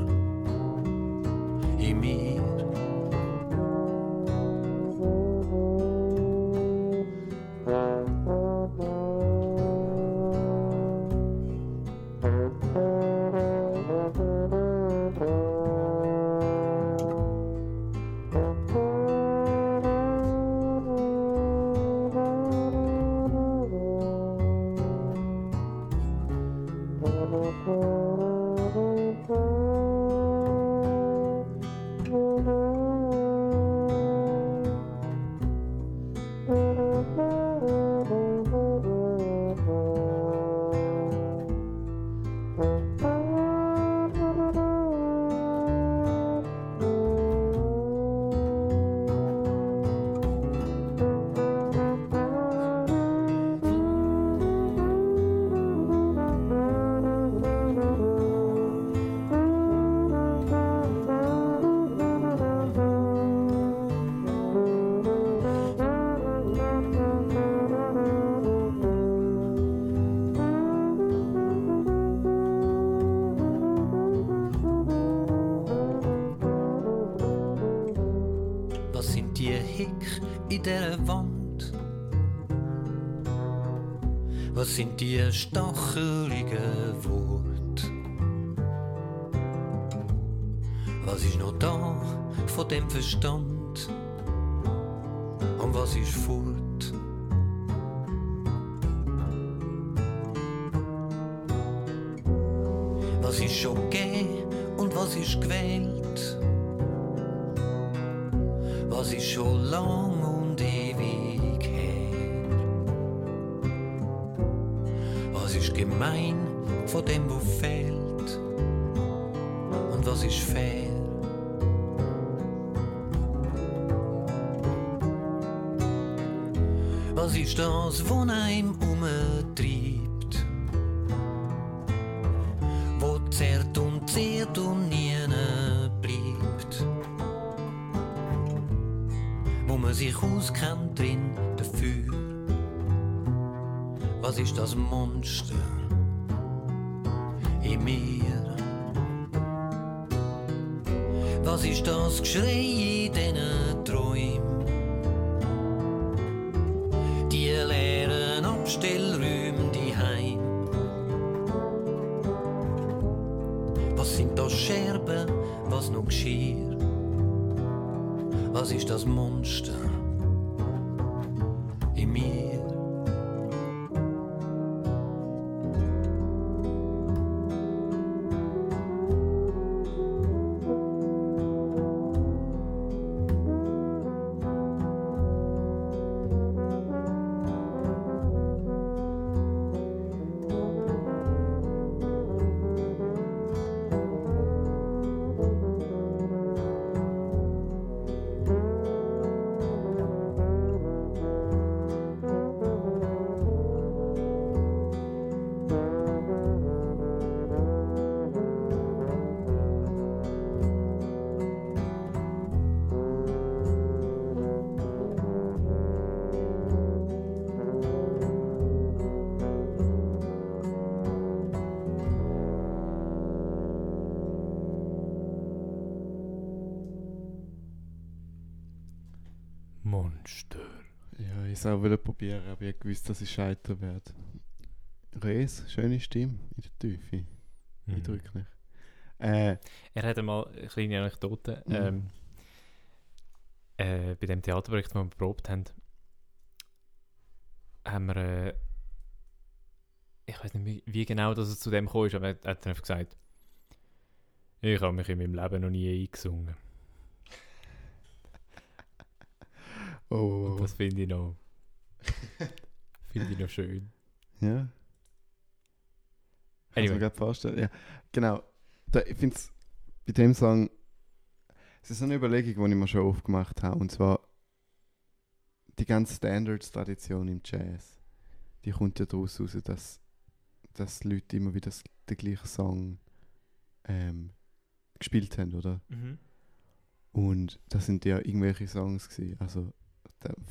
es auch probieren, aber ich gewusst, dass ich scheitern werde. Res, schöne Stimme in der Tiefe.
Mhm.
Eindrücklich. Äh,
Er hat einmal eine kleine Anekdote.
Mhm.
Ähm, äh, bei dem Theaterprojekt, das wir probt haben, haben wir. Äh, ich weiß nicht, wie, wie genau dass es zu dem gekommen ist, aber er hat einfach gesagt: Ich habe mich in meinem Leben noch nie eingesungen.
oh,
Und das finde ich noch. finde ich noch schön.
Ja. Kann ich mir
Anyway.
gerade vorstellen. Ja, genau. Da, ich finde es bei dem Song, es ist eine Überlegung, die ich mir schon oft gemacht habe. Und zwar die ganze Standards-Tradition im Jazz. Die kommt ja daraus raus, dass, dass Leute immer wieder das, den gleichen Song ähm, gespielt haben, oder?
Mhm.
Und das sind ja irgendwelche Songs gewesen. Also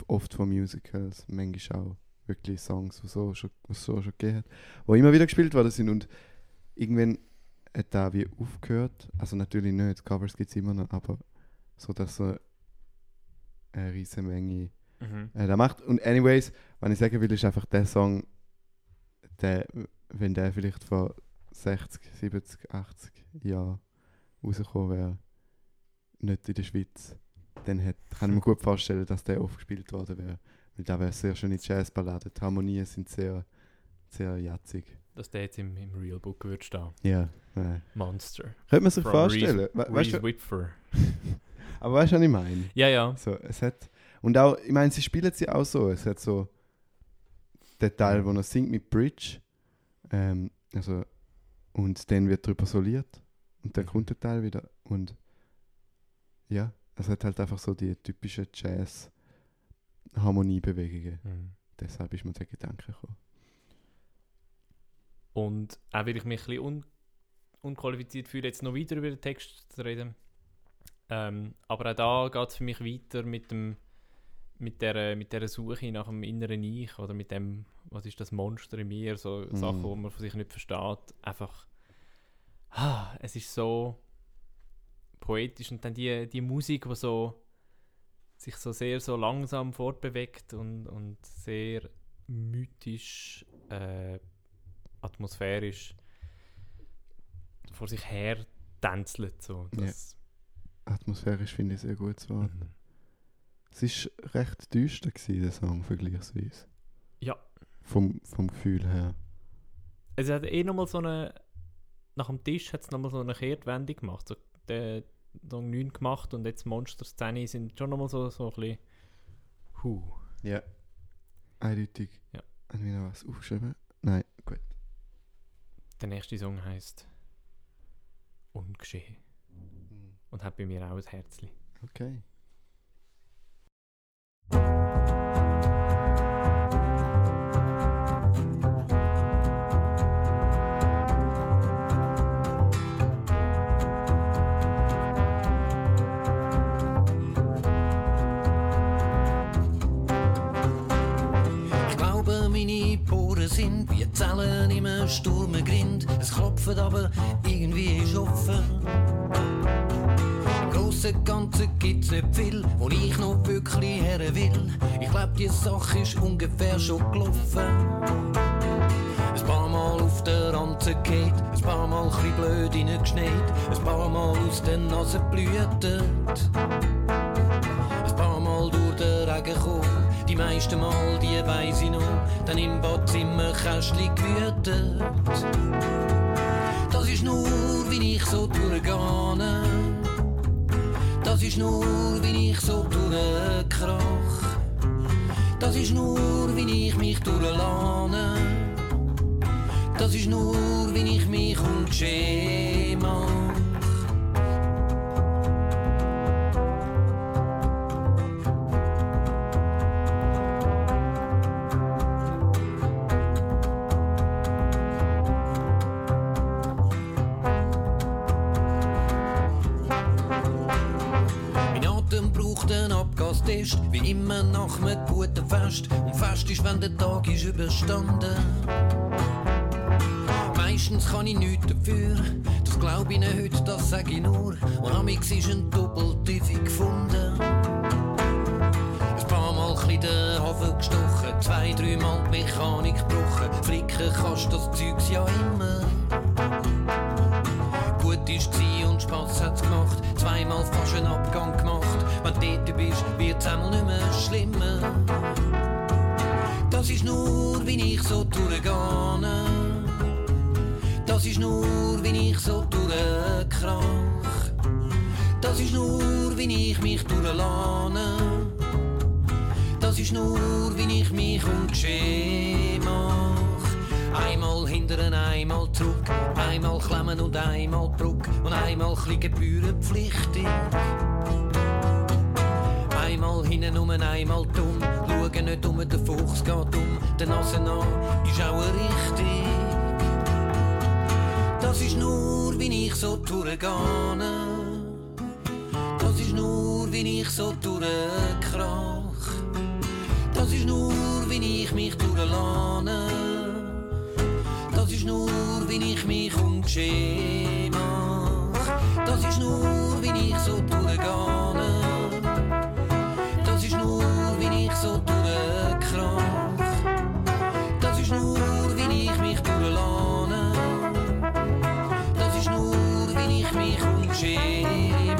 oft von Musicals, manchmal auch wirklich Songs, die so schon, was so schon gegeben hat, die immer wieder gespielt worden sind. Und irgendwann hat da wie aufgehört. Also natürlich nicht, Covers gibt es immer noch, aber so, dass so eine riesige Menge
Mhm.
äh, da macht. Und anyways, was ich sagen will, ist einfach der Song, der, wenn der vielleicht vor 60, 70, 80 Jahren rausgekommen wäre, nicht in der Schweiz, dann hat, kann ich mir gut vorstellen, dass der oft gespielt worden wäre. Weil da wäre sehr schöne Jazzballade. Die Harmonien sind sehr, sehr jatzig.
Dass der jetzt im, im Real Book würde stehen.
Ja. Äh.
Monster.
Könnte man sich
From
vorstellen. We weißt
Reese
du,
Whitfer.
aber weißt du, was ich meine?
Ja, ja.
So, es hat, und auch, ich meine, sie spielen sie auch so. Es hat so den Teil, wo er singt mit Bridge. Ähm, also, und dann wird drüber soliert. Und dann
Mhm.
kommt der Teil wieder. Und ja, es hat halt einfach so die typischen Jazz-Harmoniebewegungen.
Mhm.
Deshalb ist mir der Gedanke gekommen.
Und auch weil ich mich ein bisschen un unqualifiziert fühle, jetzt noch weiter über den Text zu reden. Ähm, aber auch da geht es für mich weiter mit, dem, mit, der, mit der Suche nach dem inneren Ich oder mit dem, was ist das Monster in mir, so
Mhm.
Sachen, die man von sich nicht versteht. Einfach, ah, es ist so poetisch und dann die, die Musik, die so sich so sehr so langsam fortbewegt und, und sehr mythisch, äh, atmosphärisch vor sich her tänzelt. So.
Ja. Atmosphärisch finde ich sehr gut.
Mhm.
Es war recht düster, gewesen, der Song, vergleichsweise.
Ja.
Vom, vom Gefühl her.
Es hat eh nochmal so eine. Nach dem Tisch hat es nochmal so eine Kehrtwendung gemacht. So, der Song 9 gemacht und jetzt Monster-Szene sind schon nochmal so, so ein bisschen. Huh.
Ja. Eindeutig.
Ja.
Haben wir noch was aufgeschrieben? Nein, gut.
Der nächste Song heißt Ungeschehen und hat bei mir auch ein Herzchen.
Okay.
Zellen im Sturmgrind. Es klopft, aber irgendwie ist offen. Im grossen gibt's nicht viel, wo ich noch wirklich her will. Ich glaub, die Sache ist ungefähr schon gelaufen. Ein paar Mal auf der Ranze geht, ein paar Mal chli blöd reingeschneit, ein paar Mal aus der Nase blühtet. Ein paar Mal durch den Regen gekommen, die meisten Mal, die weiss ich noch, dann im Badzimmer Kästchen gewütet. Das ist nur, wie ich so durchgehe. Das ist nur, wie ich so durchkrach. Das ist nur, wie ich mich durchlahne. Das ist nur, wie ich mich ungeschehen. Nach einem guten Fest. Und Fest ist, wenn der Tag ist überstanden. Meistens kann ich nichts dafür, das glaub ich nicht heute, das sag ich nur. Und amix ist ein Doppeltiefe gefunden. Ein paar Mal chli den Hafen gestochen, zwei, dreimal die Mechanik gebrochen. Flicken kannst das Zeugs ja immer. Gut ist und Spass hat's gemacht, zweimal fast einen Abgang gemacht. Wenn du dort bist, wird's einmal nicht mehr schlimmer. Das ist nur, wie ich so durchgehe. Das ist nur, wie ich so durchkrach. Das ist nur, wie ich mich durchlahne. Das ist nur, wie ich mich ungeschehen mach. Einmal hindern, einmal zurück, einmal klemmen und einmal Bruck und einmal chli gebührenpflichtig. Einmal hinten um, einmal dumm, schauen nicht um, der Fuchs geht um, der Nase an ist auch richtig. Das ist nur, wie ich so durchgehe. Das ist nur, wie ich so durchkrach. Das ist nur, wie ich mich durchlahne. Nur, wie ich mich mach. Das ist nur, wie ich so durchgehe. Das ist nur, wie ich so durchkrach. Das ist nur, wie ich mich durchlahne. Das ist nur, wie ich mich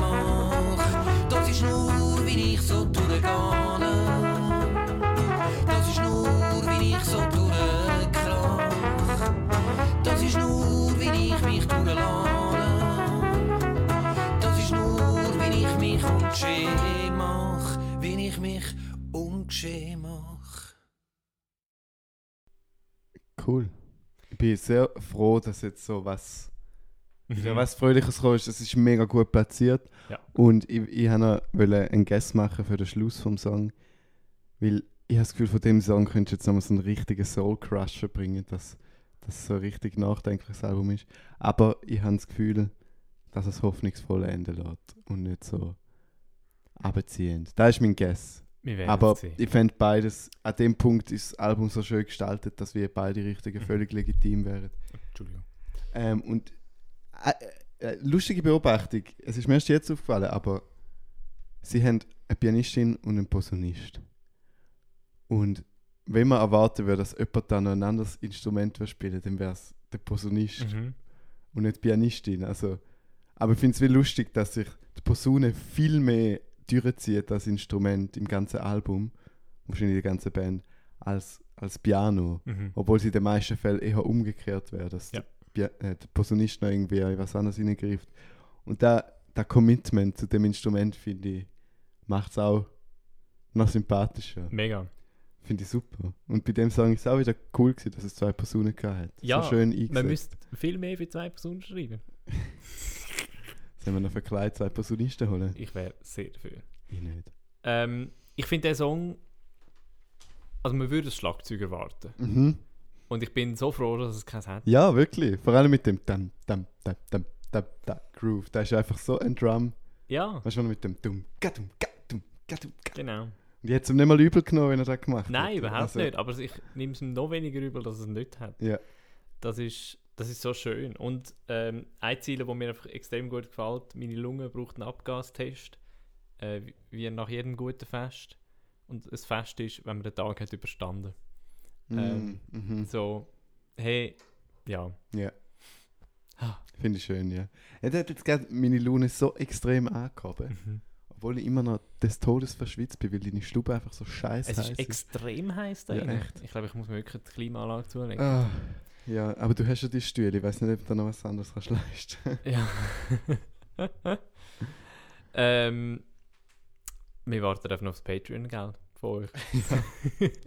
mach. Das ist nur, wie ich so mach.
Cool. Ich bin sehr froh, dass jetzt so was, wieder
Mhm.
was Fröhliches gekommen ist. Es ist mega gut platziert.
Ja.
Und ich, ich wollte einen Guess machen für den Schluss vom Song. Weil ich habe das Gefühl, von dem Song könntest du jetzt nochmal so einen richtigen Soul-Crusher bringen, dass das so ein richtig nachdenkliches Album ist. Aber ich habe das Gefühl, dass es hoffnungsvoll enden lässt und nicht so abziehend. Das ist mein Guess. Aber
sehen.
ich fände beides, an dem Punkt ist das Album so schön gestaltet, dass wir beide Richtigen
Mhm.
völlig legitim wären.
Entschuldigung.
Ähm, und äh, äh, lustige Beobachtung, es ist mir erst jetzt aufgefallen, aber sie haben eine Pianistin und einen Posaunist. Und wenn man erwarten würde, dass jemand dann noch ein anderes Instrument würde spielen dann wäre es der Posaunist
Mhm.
und nicht die Pianistin. Also, aber ich finde es wie lustig, dass sich die Posaune viel mehr durchzieht als Instrument im ganzen Album, wahrscheinlich die ganze Band, als, als Piano.
Mhm.
Obwohl sie in den meisten Fällen eher umgekehrt wäre, dass
Ja.
der, äh, der Posaunist noch irgendwie in was anderes hineingreift. Und da, der Commitment zu dem Instrument, finde ich, macht es auch noch sympathischer.
Mega.
Finde ich super. Und bei dem Song ist es auch wieder cool gewesen, dass es zwei Personen gehabt hat.
Ja,
so schön
Man müsste viel mehr für zwei Personen schreiben.
Sollen wir noch verkleidet zwei Personisten holen?
Ich wäre sehr dafür.
Ich nicht.
Ähm, ich finde den Song. Also, man würde das Schlagzeug erwarten.
Mhm.
Und ich bin so froh, dass es keins hat.
Ja, wirklich. Vor allem mit dem dam, dam, dam, dam, dam, dam, Groove. Da ist einfach so ein Drum.
Ja,
Weißt du, mit dem dum, gadum, gadum, gadum, gadum.
genau.
Und ich hätte es ihm nicht mal übel genommen, wenn er das gemacht
Nein,
hätte.
überhaupt
Also,
nicht. Aber ich nehme es ihm noch weniger übel, dass er es nicht hat.
Ja.
Das ist, das ist so schön. Und ähm, ein Ziel, das mir einfach extrem gut gefällt, meine Lunge braucht einen Abgastest, äh, wie- nach jedem guten Fest. Und ein Fest ist, wenn man den Tag hat überstanden. Ähm,
Mm, mhm.
So, hey, ja.
Ja.
Ah.
Finde ich schön, ja. Er hat jetzt gerade meine Laune so extrem angehoben.
Mhm.
Obwohl ich immer noch des Todes verschwitzt bin, weil deine Stube einfach so scheiße
Es ist
heiß
extrem heiß da
Ja.
Ich glaube, ich muss mir wirklich die Klimaanlage zulegen.
Ah, ja, aber du hast ja die Stühle. Ich weiß nicht, ob du da noch was anderes kannst leisten.
Ja. ähm, wir warten einfach noch aufs Patreon-Geld von euch.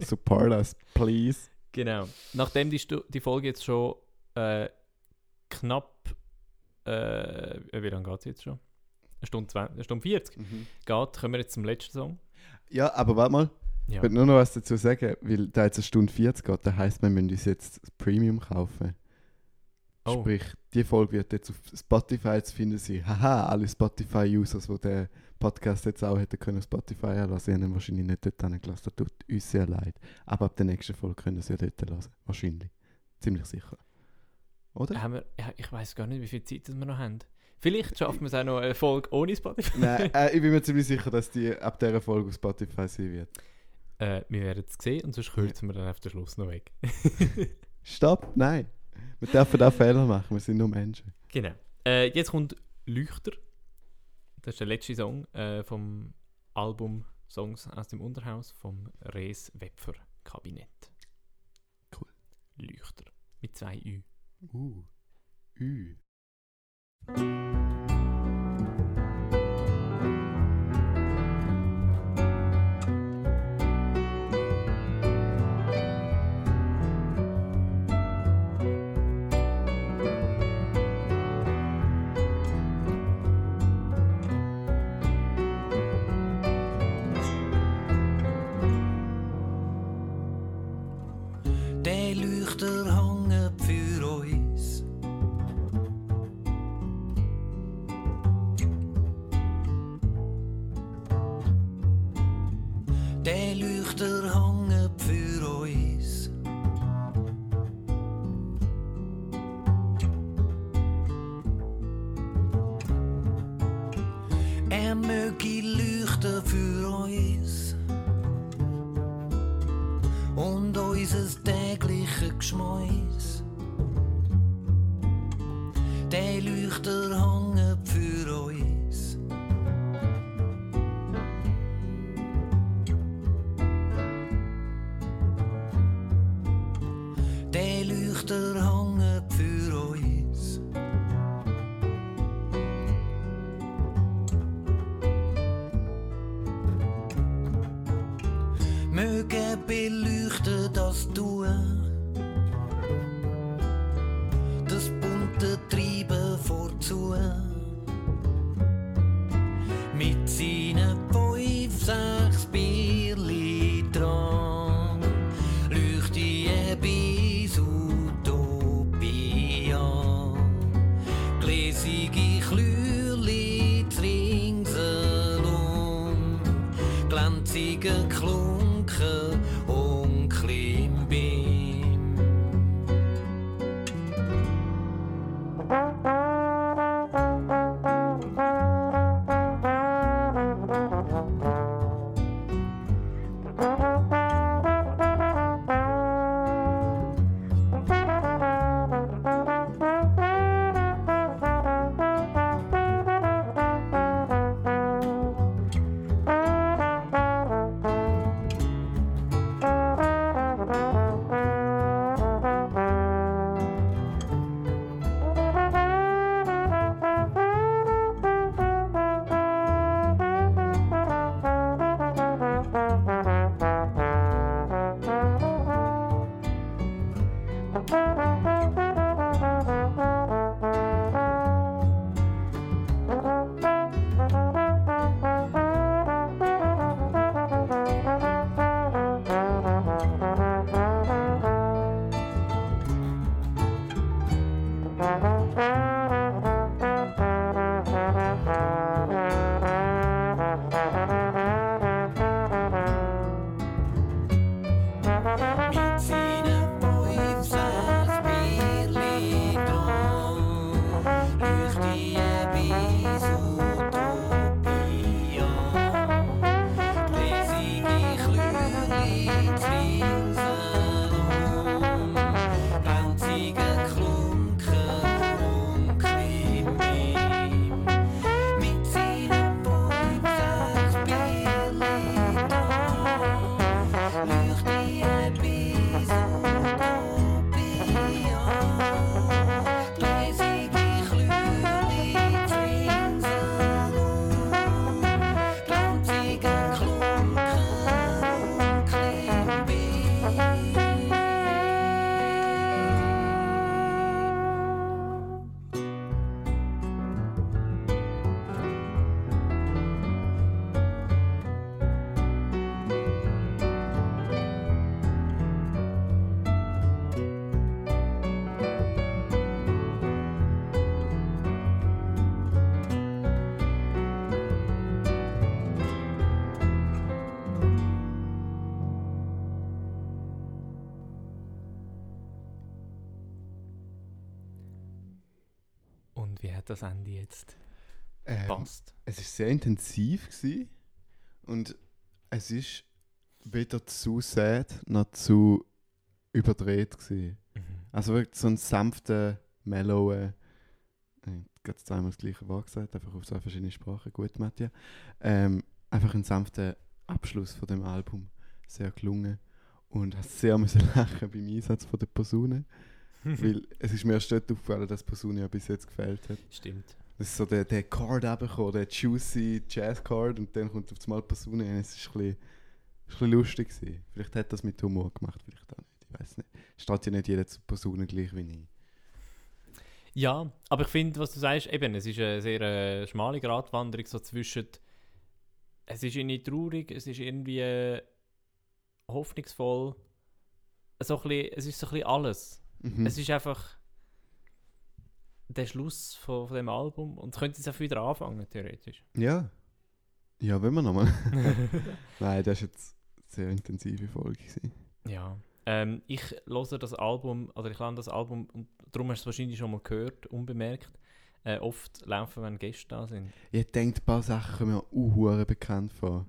Support us, please.
Genau. Nachdem die, Stu die Folge jetzt schon äh, knapp, äh, wie lange geht es jetzt schon? Eine Stunde, 20, eine Stunde 40 geht, kommen wir jetzt zum letzten Song.
Ja, aber warte mal.
Ja.
Ich will nur noch was dazu sagen, weil da jetzt eine Stunde 40 geht, das heisst, wir müssen uns jetzt das Premium kaufen.
Oh.
Sprich, die Folge wird jetzt auf Spotify zu finden sein. Haha, alle Spotify-Users, die den Podcast jetzt auch hätten können auf Spotify anlassen, haben ihn wahrscheinlich nicht dort angelassen. Das tut uns sehr leid. Aber ab der nächsten Folge können sie ja dort lassen. Wahrscheinlich. Ziemlich sicher. Oder?
Haben wir, ich weiß gar nicht, wie viel Zeit wir noch haben. Vielleicht schaffen wir es auch noch eine Folge ohne Spotify.
Nein, äh, ich bin mir ziemlich sicher, dass die ab dieser Folge auf Spotify sein wird.
Äh, wir werden es sehen und sonst kürzen wir dann auf den Schluss noch weg.
Stopp, nein. Wir dürfen auch Fehler machen, wir sind nur Menschen.
Genau. Äh, jetzt kommt Leuchter. Das ist der letzte Song äh, vom Album Songs aus dem Unterhaus vom Res Wepfer Kabinett.
Cool.
Leuchter. Mit zwei Ü.
Uh. Ü.
Der
Gepasst?
es war sehr intensiv gewesen und es ist weder zu sad noch zu überdreht gewesen.
Mhm.
Also wirklich so ein sanfter, mellow, äh, ich habe zweimal das gleiche Wort gesagt, einfach auf zwei verschiedene Sprachen, gut Matthias. Ähm, einfach ein sanfter Abschluss von dem Album, sehr gelungen und habe sehr müssen lachen beim Einsatz von der Posaune, weil es ist mir erst dort aufgefallen, dass Posaune ja bis jetzt gefällt hat.
Stimmt.
Das ist so der, der Chord runtergekommen, der juicy Jazz-Chord und dann kommt auf einmal die Posaune rein. Es ist ein bisschen, ist ein bisschen lustig gewesen. Vielleicht hat das mit Humor gemacht, vielleicht auch nicht. Ich weiß nicht. Steht ja nicht jeder zur Posaune gleich wie ich.
Ja, aber ich finde, was du sagst, eben, es ist eine sehr äh, schmale Gratwanderung so zwischen. Es ist irgendwie traurig, es ist irgendwie äh, hoffnungsvoll. So ein bisschen, es ist so ein bisschen alles.
Mhm.
Es ist einfach der Schluss von, von dem Album und könnte jetzt auch wieder anfangen, theoretisch.
ja. Ja, wenn wir nochmal. Nein, das war jetzt eine sehr intensive Folge. Gewesen.
Ja. Ähm, ich höre das Album, oder ich lerne das Album, und darum hast du es wahrscheinlich schon mal gehört, unbemerkt. Äh, oft laufen, wenn Gäste da sind.
Ich denke, ein paar Sachen kommen mir auch bekannt vor.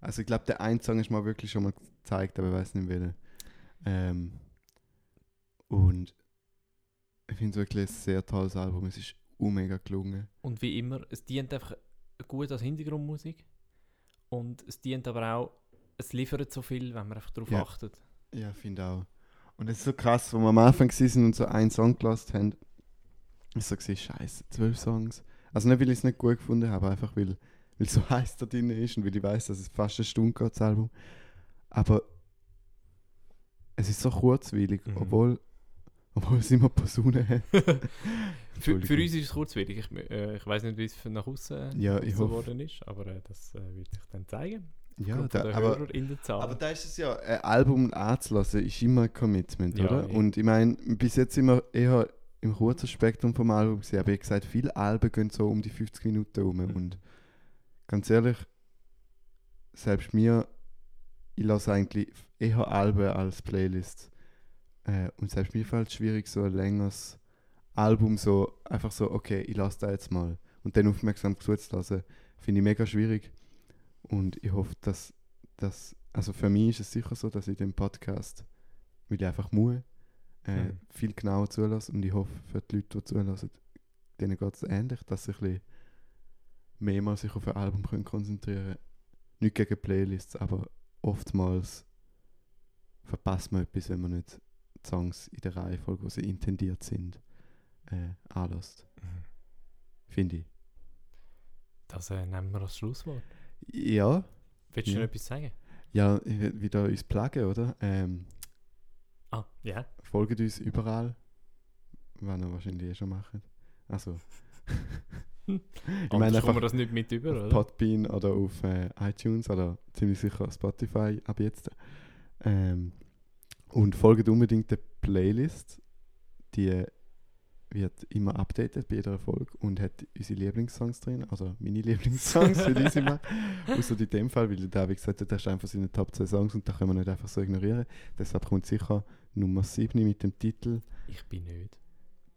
Also ich glaube, der eine Song ist mal wirklich schon mal gezeigt, aber ich weiß nicht welchen. Ähm, und ich finde es wirklich ein sehr tolles Album. Es ist mega gelungen.
Und wie immer, es dient einfach gut als Hintergrundmusik. Und es dient aber auch, es liefert so viel, wenn man einfach darauf
Ja.
achtet.
Ja, finde auch. Und es ist so krass, wo wir am Anfang waren und so einen Song gelassen haben. Ich so gesehen, scheiße, zwölf Songs. Also nicht, weil ich es nicht gut gefunden habe, einfach weil, weil es so heiß da drin ist und weil ich weiß, dass es fast eine Stunde geht, das Album. Aber es ist so kurzweilig,
Mhm.
obwohl, obwohl es immer Posaune hat.
Für, für uns ist es kurzweilig. Ich, äh, ich weiß nicht, wie es für nach außen
Ja, hoffe.
geworden ist, aber äh, das äh, wird sich dann zeigen.
Ja, da, aber,
Hörer in der Zahl.
aber da ist es ja, ein Album anzulassen ist immer ein Commitment,
Ja,
oder?
eh.
Und ich meine, bis jetzt sind wir eher im kurzen Spektrum vom Album gesehen, aber ich gesagt, viele Alben gehen so um die 50 Minuten rum.
Mhm.
Und ganz ehrlich, selbst mir, ich lasse eigentlich eher Alben als Playlists. Äh, und selbst mir fällt es schwierig, so ein längeres Album so, einfach so, okay, ich lasse da jetzt mal. Und dann aufmerksam zuzulassen, finde ich mega schwierig. Und ich hoffe, dass das, also für mich ist es sicher so, dass ich den Podcast, weil ich einfach muss, äh,
Mhm.
viel genauer zulasse. Und ich hoffe, für die Leute, die zulassen, denen geht es ähnlich, dass sie ein bisschen mehr mal sich auf ein Album können konzentrieren können. Nicht gegen Playlists, aber oftmals verpasst man etwas, wenn man nicht die Songs in der Reihenfolge, wo sie intendiert sind, äh, anlässt.
Mhm.
Finde ich.
Das äh, nehmen wir als Schlusswort.
Ja,
Willst du
Ja.
noch etwas sagen?
ja, wieder uns plagen, oder? Ähm,
Ah, ja.
folgt uns überall. Was ihr wahrscheinlich eh schon macht. Also. ich meine
kommen wir das nicht mit über,
auf
oder?
Podbean oder auf äh, iTunes oder ziemlich sicher Spotify ab jetzt. Ähm, und folgt unbedingt der Playlist. Die wird immer updated bei jeder Folge und hat unsere Lieblingssongs drin, also meine Lieblingssongs für diese mal. Außer in dem Fall, weil der wie gesagt hat, das ist einfach seine Top 2 Songs und da können wir nicht einfach so ignorieren. Deshalb kommt sicher Nummer 7 mit dem Titel
Ich bin nicht.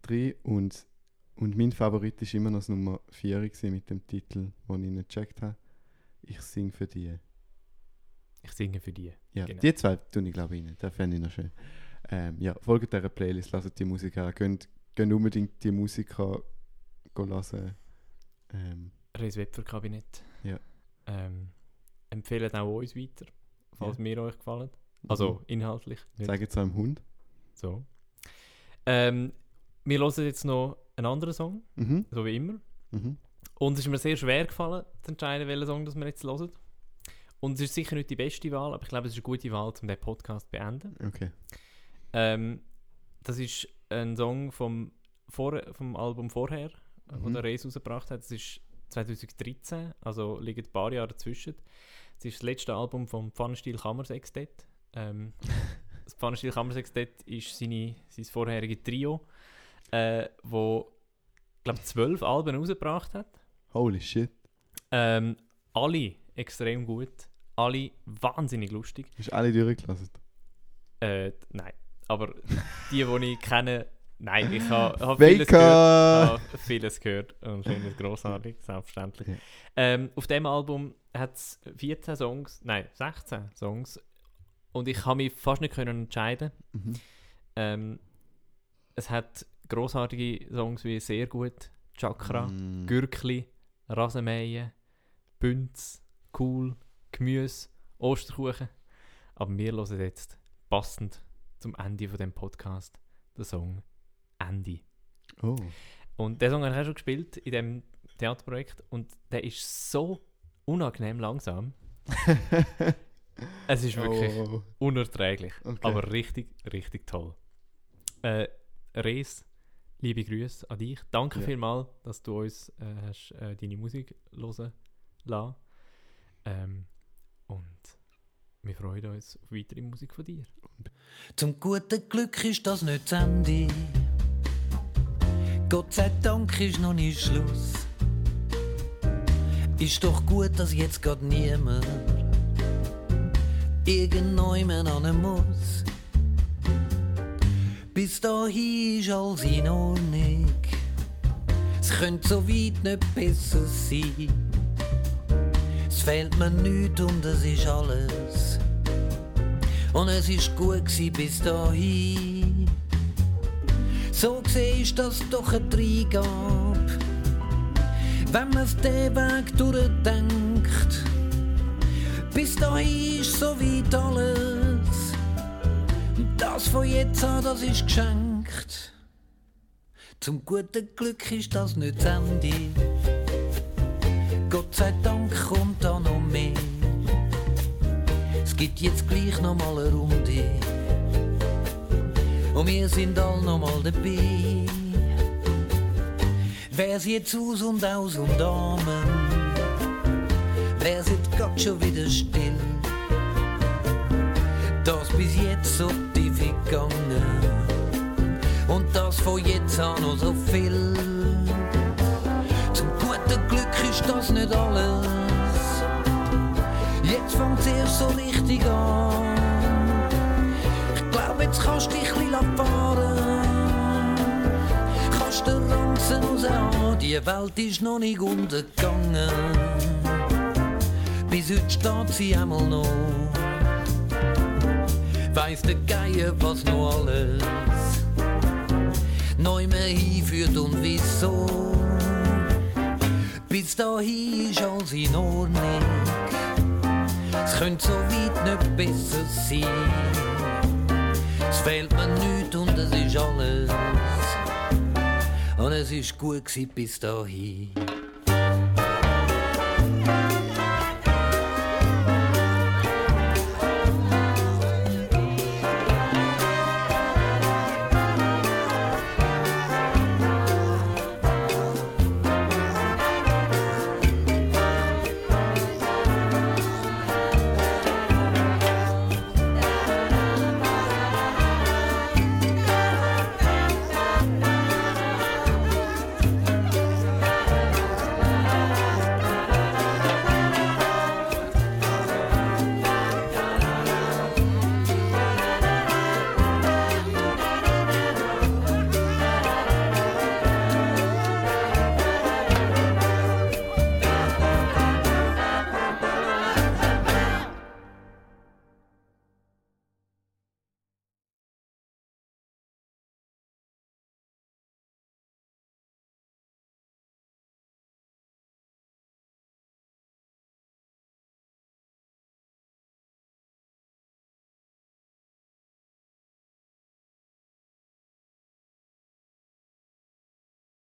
3 und, und mein Favorit ist immer noch das Nummer 4 gewesen mit dem Titel, den ich nicht gecheckt habe. Ich sing für die.
Ich singe für die.
Ja,
Genau.
die zwei tue ich glaube ich rein. Das fände ich noch schön. Ähm, ja, folgt dieser Playlist, lasst die Musik an. Geht, geht unbedingt die Musik an, hören. Ähm,
Reis Webfer-Kabinett.
Ja.
Ähm, empfehlen auch uns weiter, falls
Ja.
mir euch gefallen. Also inhaltlich. Nicht
Zeigt es eurem Hund.
so. Ähm, wir hören jetzt noch einen anderen Song,
Mhm.
so wie immer.
Mhm.
Und es ist mir sehr schwer gefallen, zu entscheiden, welchen Song das wir jetzt hören. Und es ist sicher nicht die beste Wahl, aber ich glaube, es ist eine gute Wahl, um den Podcast zu beenden.
Okay.
Ähm, das ist ein Song vom, vor, vom Album vorher, mhm. wo der Reis rausgebracht hat. Das ist 2013, also liegen ein paar Jahre dazwischen. Es ist das letzte Album vom Pfannenstiel Kammersextett. Ähm, das Pfannenstiel Kammersextett ist seine, sein vorheriges Trio, äh, wo glaube zwölf Alben rausgebracht hat.
Holy shit.
Ähm, alle extrem gut, alle wahnsinnig lustig.
Hast du alle durchgelassen?
Äh, nein. Aber die, die ich kenne, Nein, ich habe hab vieles gehört. hab vieles gehört und finde es grossartig, selbstverständlich.
Ja.
Ähm, auf dem Album hat es 14 Songs, nein, 16 Songs. Und ich habe mich fast nicht können entscheiden.
Mhm.
Ähm, es hat grossartige Songs wie Sehr gut, Chakra,
Mm.
Gürkli, Rasenmähen, Bünz, Cool, Gemüse, Osterkuchen. Aber wir hören jetzt passend zum Ende von dem Podcast den Song Andy.
Oh.
Und den Song habe ich auch schon gespielt in dem Theaterprojekt und der ist so unangenehm langsam. Es ist wirklich
Oh.
unerträglich,
Okay.
aber richtig, richtig toll. Äh, Res, liebe Grüße an dich. Danke
Ja.
vielmals, dass du uns äh, hast, äh, deine Musik hören lassen. Ähm, und wir freuen uns auf weitere Musik von dir.
Zum guten Glück ist das nicht das Ende. Gott sei Dank ist noch nicht Schluss. Ist doch gut, dass jetzt grad niemand irgendjemand an muss. Bis dahin ist alles in Ordnung. Es könnte so weit nicht besser sein. Fehlt mir nichts und es ist alles. Und es ist gut bis dahin. So gesehen ist das doch ein Dreigab. Wenn man's den Weg durchdenkt. Bis dahin ist so weit alles. Das von jetzt an, das ist geschenkt. Zum guten Glück ist das nicht das Ende. Gott sei Dank kommt gibt jetzt gleich noch mal eine Runde. Und wir sind all noch mal dabei. Wer sieht aus und aus und Damen? Wer sieht Gott schon wieder still? Das bis jetzt so tief gegangen. Und das von jetzt an noch so viel. Zum guten Glück ist das nicht alles. Jetzt fängt es erst so richtig an. Ich glaub, jetzt kannst du dich ein bisschen fahren. Kannst den Ranzen raus an. Die Welt ist noch nicht untergegangen. Bis heute steht sie einmal noch. Weiss der Geier, was noch alles neu mehr hinführt und wieso. Bis dahin ist alles in Ordnung. Es könnte so weit nicht besser sein. Es fehlt mir nichts und es ist alles. Und es ist gut bis dahin.